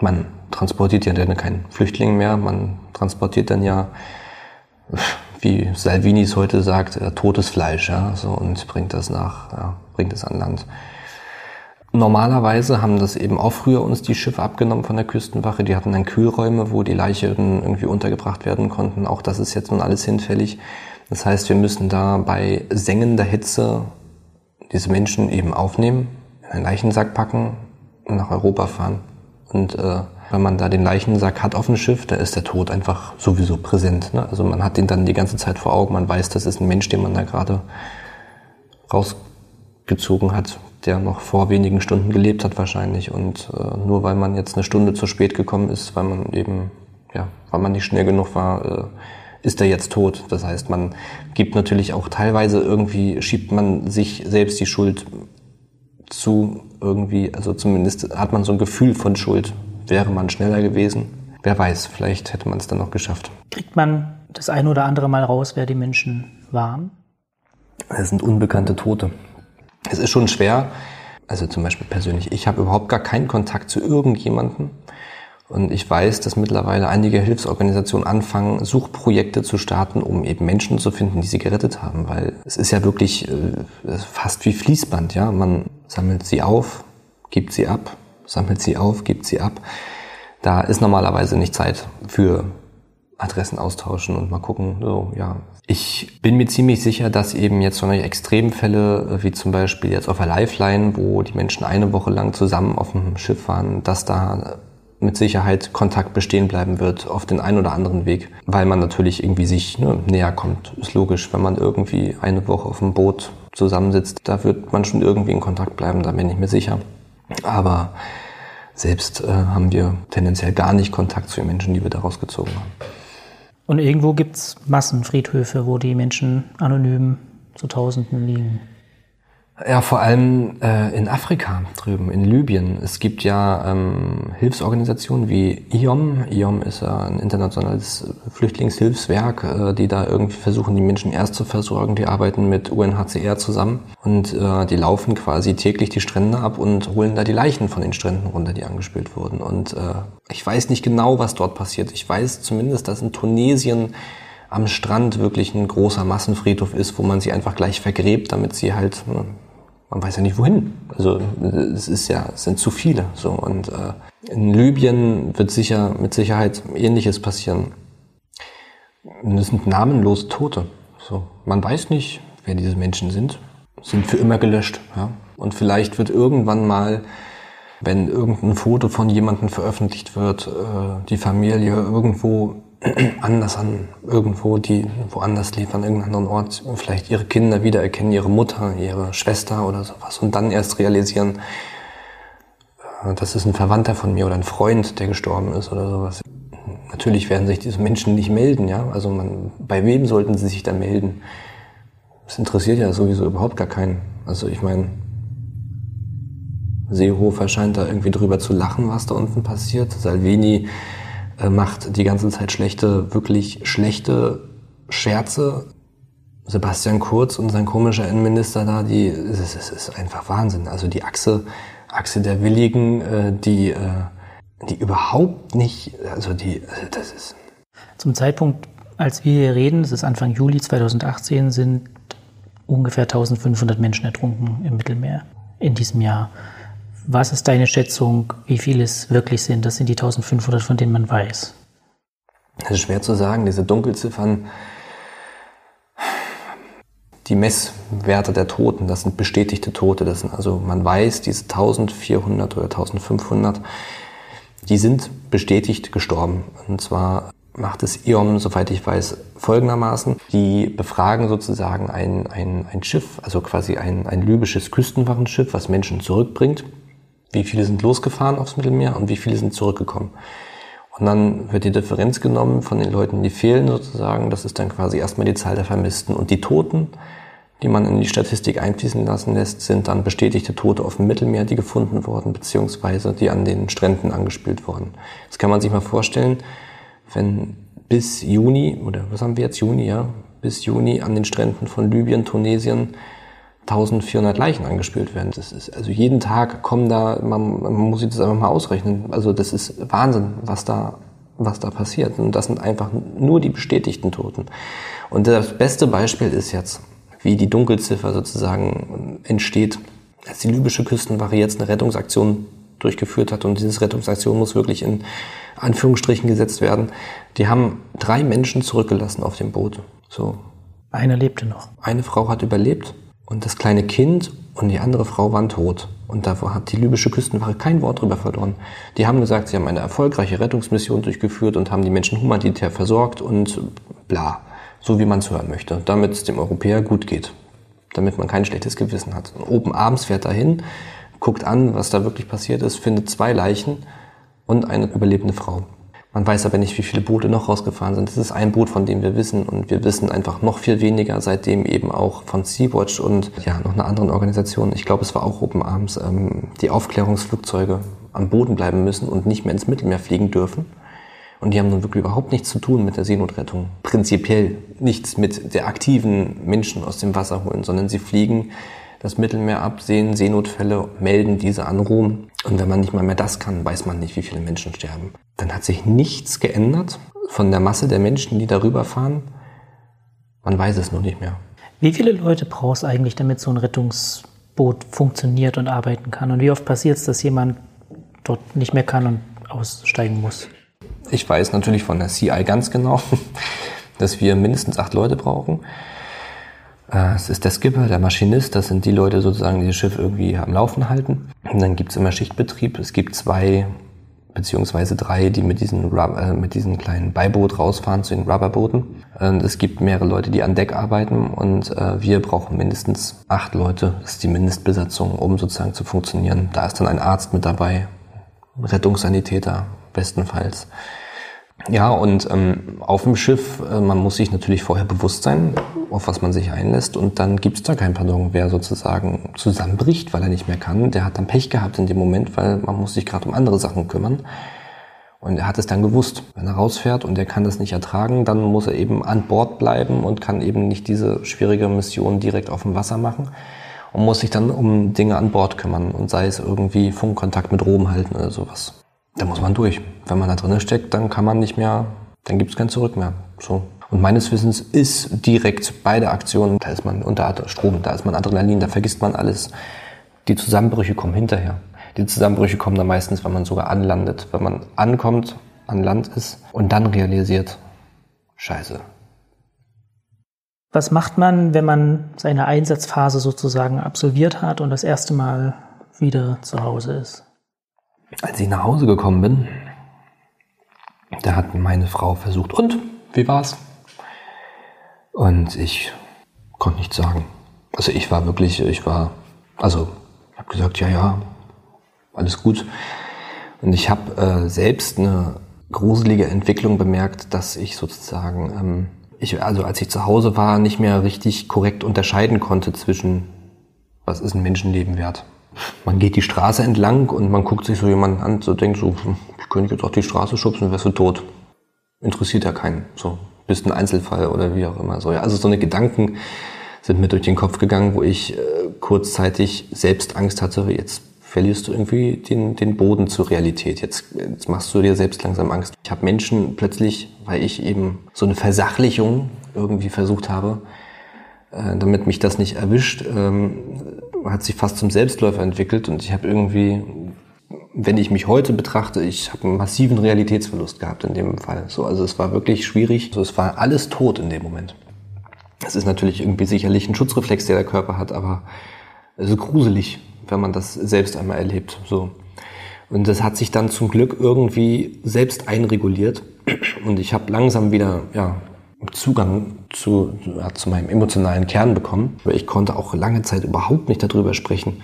Man transportiert ja dann keinen Flüchtling mehr, man transportiert dann ja, wie Salvini es heute sagt, äh, totes Fleisch, ja, so und bringt das nach, ja, bringt es an Land. Normalerweise haben das eben auch früher uns die Schiffe abgenommen von der Küstenwache. Die hatten dann Kühlräume, wo die Leichen irgendwie untergebracht werden konnten. Auch das ist jetzt nun alles hinfällig. Das heißt, wir müssen da bei sengender Hitze diese Menschen eben aufnehmen, in einen Leichensack packen und nach Europa fahren. Und äh, wenn man da den Leichensack hat auf dem Schiff, da ist der Tod einfach sowieso präsent. Ne? Also man hat den dann die ganze Zeit vor Augen. Man weiß, das ist ein Mensch, den man da gerade rausgezogen hat der noch vor wenigen Stunden gelebt hat wahrscheinlich. Und äh, nur weil man jetzt eine Stunde zu spät gekommen ist, weil man eben, ja, weil man nicht schnell genug war, äh, ist er jetzt tot. Das heißt, man gibt natürlich auch teilweise irgendwie, schiebt man sich selbst die Schuld zu irgendwie, also zumindest hat man so ein Gefühl von Schuld. Wäre man schneller gewesen? Wer weiß, vielleicht hätte man es dann noch geschafft. Kriegt man das ein oder andere Mal raus, wer die Menschen waren? Es sind unbekannte Tote. Es ist schon schwer, also zum Beispiel persönlich, ich habe überhaupt gar keinen Kontakt zu irgendjemandem. Und ich weiß, dass mittlerweile einige Hilfsorganisationen anfangen, Suchprojekte zu starten, um eben Menschen zu finden, die sie gerettet haben. Weil es ist ja wirklich äh, fast wie Fließband, ja. Man sammelt sie auf, gibt sie ab, sammelt sie auf, gibt sie ab. Da ist normalerweise nicht Zeit für Adressen austauschen und mal gucken, so, ja, ich bin mir ziemlich sicher, dass eben jetzt solche Extremfälle, äh, wie zum Beispiel jetzt auf der Lifeline, wo die Menschen eine Woche lang zusammen auf dem Schiff waren, dass da mit Sicherheit Kontakt bestehen bleiben wird auf den einen oder anderen Weg, weil man natürlich irgendwie sich ne, näher kommt. Ist logisch, wenn man irgendwie eine Woche auf dem Boot zusammensitzt, da wird man schon irgendwie in Kontakt bleiben, da bin ich mir sicher. Aber selbst äh, haben wir tendenziell gar nicht Kontakt zu den Menschen, die wir da rausgezogen haben. Und irgendwo gibt es Massenfriedhöfe, wo die Menschen anonym zu Tausenden liegen. Ja, vor allem äh, in Afrika drüben, in Libyen. Es gibt ja ähm, Hilfsorganisationen wie IOM. IOM ist ja ein internationales Flüchtlingshilfswerk, äh, die da irgendwie versuchen, die Menschen erst zu versorgen. Die arbeiten mit UNHCR zusammen und äh, die laufen quasi täglich die Strände ab und holen da die Leichen von den Stränden runter, die angespült wurden. Und äh, ich weiß nicht genau, was dort passiert. Ich weiß zumindest, dass in Tunesien am Strand wirklich ein großer Massenfriedhof ist, wo man sie einfach gleich vergräbt, damit sie halt ne, man weiß ja nicht wohin. Also es ist ja, es sind zu viele. So und äh, in Libyen wird sicher mit Sicherheit Ähnliches passieren. Das sind namenlos Tote. So, man weiß nicht, wer diese Menschen sind. Sind für immer gelöscht. Ja? Und vielleicht wird irgendwann mal, wenn irgendein Foto von jemandem veröffentlicht wird, äh, die Familie irgendwo anders an irgendwo, die woanders lebt, an irgendeinem anderen Ort, vielleicht ihre Kinder wiedererkennen, ihre Mutter, ihre Schwester oder sowas und dann erst realisieren, äh, das ist ein Verwandter von mir oder ein Freund, der gestorben ist oder sowas. Natürlich werden sich diese Menschen nicht melden, ja. Also man, bei wem sollten sie sich da melden? Das interessiert ja sowieso überhaupt gar keinen. Also ich meine, Seehofer scheint da irgendwie drüber zu lachen, was da unten passiert. Salvini äh, macht die ganze Zeit schlechte, wirklich schlechte Scherze. Sebastian Kurz und sein komischer Innenminister da, die, es ist, ist einfach Wahnsinn. Also die Achse, Achse der Willigen, äh, die, äh, die überhaupt nicht, also die, also das ist. Zum Zeitpunkt, als wir hier reden, das ist Anfang Juli 2018, sind ungefähr 1500 Menschen ertrunken im Mittelmeer in diesem Jahr. Was ist deine Schätzung, wie viele es wirklich sind? Das sind die 1500, von denen man weiß. Das ist schwer zu sagen. Diese Dunkelziffern, die Messwerte der Toten, das sind bestätigte Tote. Das sind also, man weiß, diese 1400 oder 1500, die sind bestätigt gestorben. Und zwar macht es IOM, soweit ich weiß, folgendermaßen. Die befragen sozusagen ein, ein, ein Schiff, also quasi ein, ein libysches Küstenwachenschiff, was Menschen zurückbringt wie viele sind losgefahren aufs Mittelmeer und wie viele sind zurückgekommen. Und dann wird die Differenz genommen von den Leuten, die fehlen sozusagen. Das ist dann quasi erstmal die Zahl der Vermissten. Und die Toten, die man in die Statistik einfließen lassen lässt, sind dann bestätigte Tote auf dem Mittelmeer, die gefunden wurden, beziehungsweise die an den Stränden angespült wurden. Das kann man sich mal vorstellen, wenn bis Juni, oder was haben wir jetzt, Juni, ja, bis Juni an den Stränden von Libyen, Tunesien 1400 Leichen angespült werden. Das ist, also jeden Tag kommen da, man, man muss sich das einfach mal ausrechnen. Also das ist Wahnsinn, was da, was da passiert. Und das sind einfach nur die bestätigten Toten. Und das beste Beispiel ist jetzt, wie die Dunkelziffer sozusagen entsteht, als die libysche Küstenwache jetzt eine Rettungsaktion durchgeführt hat und diese Rettungsaktion muss wirklich in Anführungsstrichen gesetzt werden. Die haben drei Menschen zurückgelassen auf dem Boot. So. Einer lebte noch. Eine Frau hat überlebt und das kleine Kind und die andere Frau waren tot. Und davor hat die libysche Küstenwache kein Wort drüber verloren. Die haben gesagt, sie haben eine erfolgreiche Rettungsmission durchgeführt und haben die Menschen humanitär versorgt und bla. So wie man es hören möchte. Damit es dem Europäer gut geht. Damit man kein schlechtes Gewissen hat. Und oben abends fährt er hin, guckt an, was da wirklich passiert ist, findet zwei Leichen und eine überlebende Frau. Man weiß aber nicht, wie viele Boote noch rausgefahren sind. Das ist ein Boot, von dem wir wissen. Und wir wissen einfach noch viel weniger, seitdem eben auch von Sea-Watch und ja, noch einer anderen Organisation, ich glaube, es war auch Open Arms, ähm, die Aufklärungsflugzeuge am Boden bleiben müssen und nicht mehr ins Mittelmeer fliegen dürfen. Und die haben nun wirklich überhaupt nichts zu tun mit der Seenotrettung. Prinzipiell nichts mit der aktiven Menschen aus dem Wasser holen, sondern sie fliegen das Mittelmeer ab, sehen Seenotfälle, melden diese an Rom. Und wenn man nicht mal mehr das kann, weiß man nicht, wie viele Menschen sterben. Dann hat sich nichts geändert von der Masse der Menschen, die darüber fahren. Man weiß es nur nicht mehr. Wie viele Leute brauchst du eigentlich, damit so ein Rettungsboot funktioniert und arbeiten kann? Und wie oft passiert es, dass jemand dort nicht mehr kann und aussteigen muss? Ich weiß natürlich von der CI ganz genau, dass wir mindestens acht Leute brauchen. Äh, es ist der Skipper, der Maschinist, das sind die Leute sozusagen, die das Schiff irgendwie am Laufen halten. Und dann gibt's immer Schichtbetrieb. Es gibt zwei beziehungsweise drei, die mit diesen, äh, mit diesen kleinen Beiboot rausfahren zu den Rubberbooten. Und es gibt mehrere Leute, die an Deck arbeiten und äh, wir brauchen mindestens acht Leute. Das ist die Mindestbesatzung, um sozusagen zu funktionieren. Da ist dann ein Arzt mit dabei, Rettungssanitäter bestenfalls. Ja, und ähm, auf dem Schiff, äh, man muss sich natürlich vorher bewusst sein, auf was man sich einlässt. Und dann gibt's da kein Pardon. Wer sozusagen zusammenbricht, weil er nicht mehr kann, der hat dann Pech gehabt in dem Moment, weil man muss sich gerade um andere Sachen kümmern. Und er hat es dann gewusst. Wenn er rausfährt und er kann das nicht ertragen, dann muss er eben an Bord bleiben und kann eben nicht diese schwierige Mission direkt auf dem Wasser machen und muss sich dann um Dinge an Bord kümmern und sei es irgendwie Funkkontakt mit Rom halten oder sowas. Da muss man durch. Wenn man da drinnen steckt, dann kann man nicht mehr, dann gibt es kein Zurück mehr. So. Und meines Wissens ist direkt bei der Aktion, da ist man unter Strom, da ist man Adrenalin, da vergisst man alles. Die Zusammenbrüche kommen hinterher. Die Zusammenbrüche kommen dann meistens, wenn man sogar anlandet, wenn man ankommt, an Land ist und dann realisiert, scheiße. Was macht man, wenn man seine Einsatzphase sozusagen absolviert hat und das erste Mal wieder zu Hause ist? Als ich nach Hause gekommen bin, da hat meine Frau versucht, und wie war's? Und ich konnte nichts sagen. Also ich war wirklich, ich war, also ich habe gesagt, ja, ja, alles gut. Und ich habe äh, selbst eine gruselige Entwicklung bemerkt, dass ich sozusagen, ähm, ich, also als ich zu Hause war, nicht mehr richtig korrekt unterscheiden konnte zwischen, was ist ein Menschenleben wert man geht die Straße entlang und man guckt sich so jemanden an, so denkt so, hm, ich könnte jetzt auch die Straße schubsen, wärst du tot. Interessiert ja keinen. So, bist ein Einzelfall oder wie auch immer. So, ja, also so eine Gedanken sind mir durch den Kopf gegangen, wo ich äh, kurzzeitig selbst Angst hatte, jetzt verlierst du irgendwie den, den Boden zur Realität. Jetzt, jetzt machst du dir selbst langsam Angst. Ich habe Menschen plötzlich, weil ich eben so eine Versachlichung irgendwie versucht habe, äh, damit mich das nicht erwischt, ähm, hat sich fast zum Selbstläufer entwickelt und ich habe irgendwie, wenn ich mich heute betrachte, ich habe einen massiven Realitätsverlust gehabt in dem Fall. So, also es war wirklich schwierig. Also es war alles tot in dem Moment. Es ist natürlich irgendwie sicherlich ein Schutzreflex, der der Körper hat, aber es ist gruselig wenn man das selbst einmal erlebt. So. Und das hat sich dann zum Glück irgendwie selbst einreguliert. Und ich habe langsam wieder ja, Zugang zu, ja, zu meinem emotionalen Kern bekommen. Aber ich konnte auch lange Zeit überhaupt nicht darüber sprechen.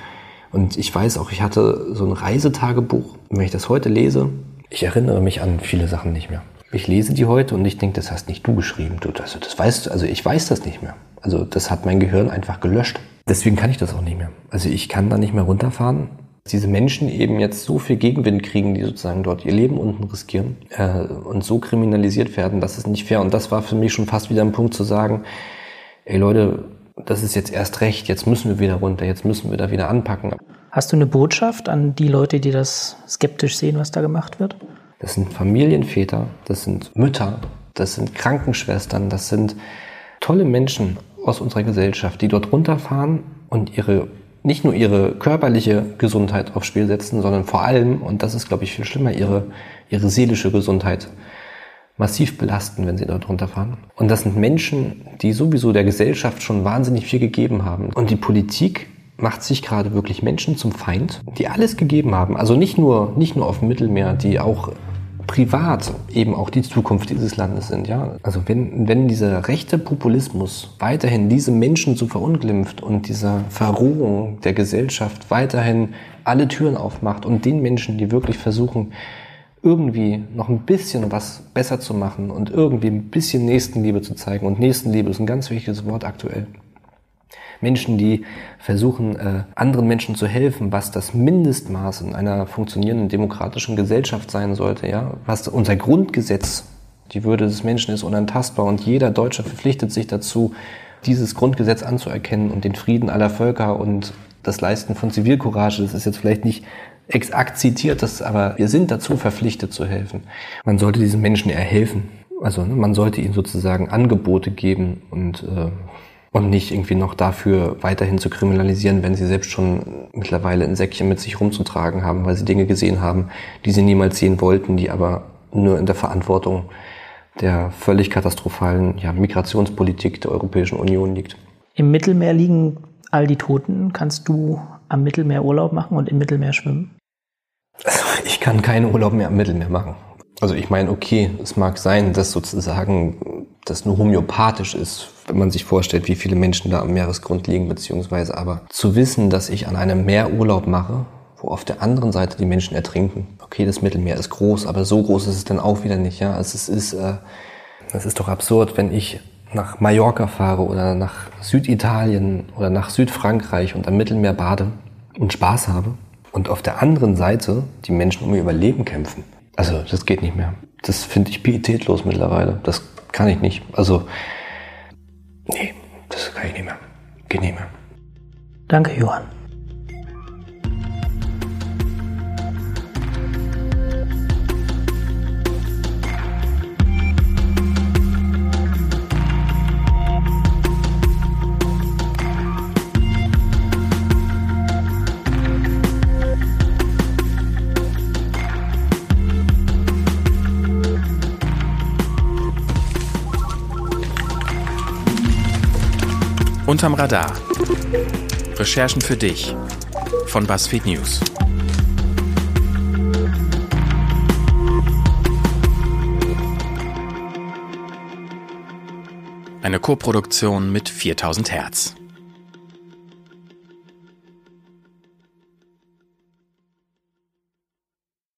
Und ich weiß auch, ich hatte so ein Reisetagebuch. Und wenn ich das heute lese, ich erinnere mich an viele Sachen nicht mehr. Ich lese die heute und ich denke, das hast nicht du geschrieben. Du, also das weißt, also ich weiß das nicht mehr. Also das hat mein Gehirn einfach gelöscht. Deswegen kann ich das auch nicht mehr. Also ich kann da nicht mehr runterfahren. Diese Menschen eben jetzt so viel Gegenwind kriegen, die sozusagen dort ihr Leben unten riskieren äh, und so kriminalisiert werden, das ist nicht fair. Und das war für mich schon fast wieder ein Punkt zu sagen, ey Leute, das ist jetzt erst recht, jetzt müssen wir wieder runter, jetzt müssen wir da wieder anpacken. Hast du eine Botschaft an die Leute, die das skeptisch sehen, was da gemacht wird? Das sind Familienväter, das sind Mütter, das sind Krankenschwestern, das sind tolle Menschen aus unserer Gesellschaft, die dort runterfahren und ihre nicht nur ihre körperliche Gesundheit aufs Spiel setzen, sondern vor allem, und das ist, glaube ich, viel schlimmer, ihre, ihre seelische Gesundheit massiv belasten, wenn sie dort runterfahren. Und das sind Menschen, die sowieso der Gesellschaft schon wahnsinnig viel gegeben haben. Und die Politik macht sich gerade wirklich Menschen zum Feind, die alles gegeben haben. Also nicht nur, nicht nur auf dem Mittelmeer, die auch privat eben auch die Zukunft dieses Landes sind. Ja? Also wenn, wenn dieser rechte Populismus weiterhin diese Menschen so verunglimpft und dieser Verrohung der Gesellschaft weiterhin alle Türen aufmacht und den Menschen, die wirklich versuchen, irgendwie noch ein bisschen was besser zu machen und irgendwie ein bisschen Nächstenliebe zu zeigen. Und Nächstenliebe ist ein ganz wichtiges Wort aktuell. Menschen, die versuchen, äh, anderen Menschen zu helfen, was das Mindestmaß in einer funktionierenden demokratischen Gesellschaft sein sollte, ja, was unser Grundgesetz, die Würde des Menschen ist unantastbar und jeder Deutsche verpflichtet sich dazu, dieses Grundgesetz anzuerkennen und den Frieden aller Völker und das Leisten von Zivilcourage, das ist jetzt vielleicht nicht exakt zitiert, das, aber wir sind dazu verpflichtet zu helfen. Man sollte diesen Menschen eher helfen. Also ne, man sollte ihnen sozusagen Angebote geben und äh, und nicht irgendwie noch dafür weiterhin zu kriminalisieren, wenn sie selbst schon mittlerweile ein Säckchen mit sich rumzutragen haben, weil sie Dinge gesehen haben, die sie niemals sehen wollten, die aber nur in der Verantwortung der völlig katastrophalen ja, Migrationspolitik der Europäischen Union liegt. Im Mittelmeer liegen all die Toten. Kannst du am Mittelmeer Urlaub machen und im Mittelmeer schwimmen? Also ich kann keinen Urlaub mehr am Mittelmeer machen. Also ich meine, okay, es mag sein, dass sozusagen das nur homöopathisch ist, wenn man sich vorstellt, wie viele Menschen da am Meeresgrund liegen, beziehungsweise aber zu wissen, dass ich an einem Meer Urlaub mache, wo auf der anderen Seite die Menschen ertrinken. Okay, das Mittelmeer ist groß, aber so groß ist es dann auch wieder nicht. Ja, also es ist, äh, es ist doch absurd, wenn ich nach Mallorca fahre oder nach Süditalien oder nach Südfrankreich und am Mittelmeer bade und Spaß habe und auf der anderen Seite die Menschen um ihr Überleben kämpfen. Also das geht nicht mehr. Das finde ich pietätlos mittlerweile. Das kann ich nicht. Also, nee, das kann ich nicht mehr. Geht nicht mehr. Danke, Johann. Unterm Radar. Recherchen für dich von BuzzFeed News. Eine Koproduktion mit 4000 Hertz.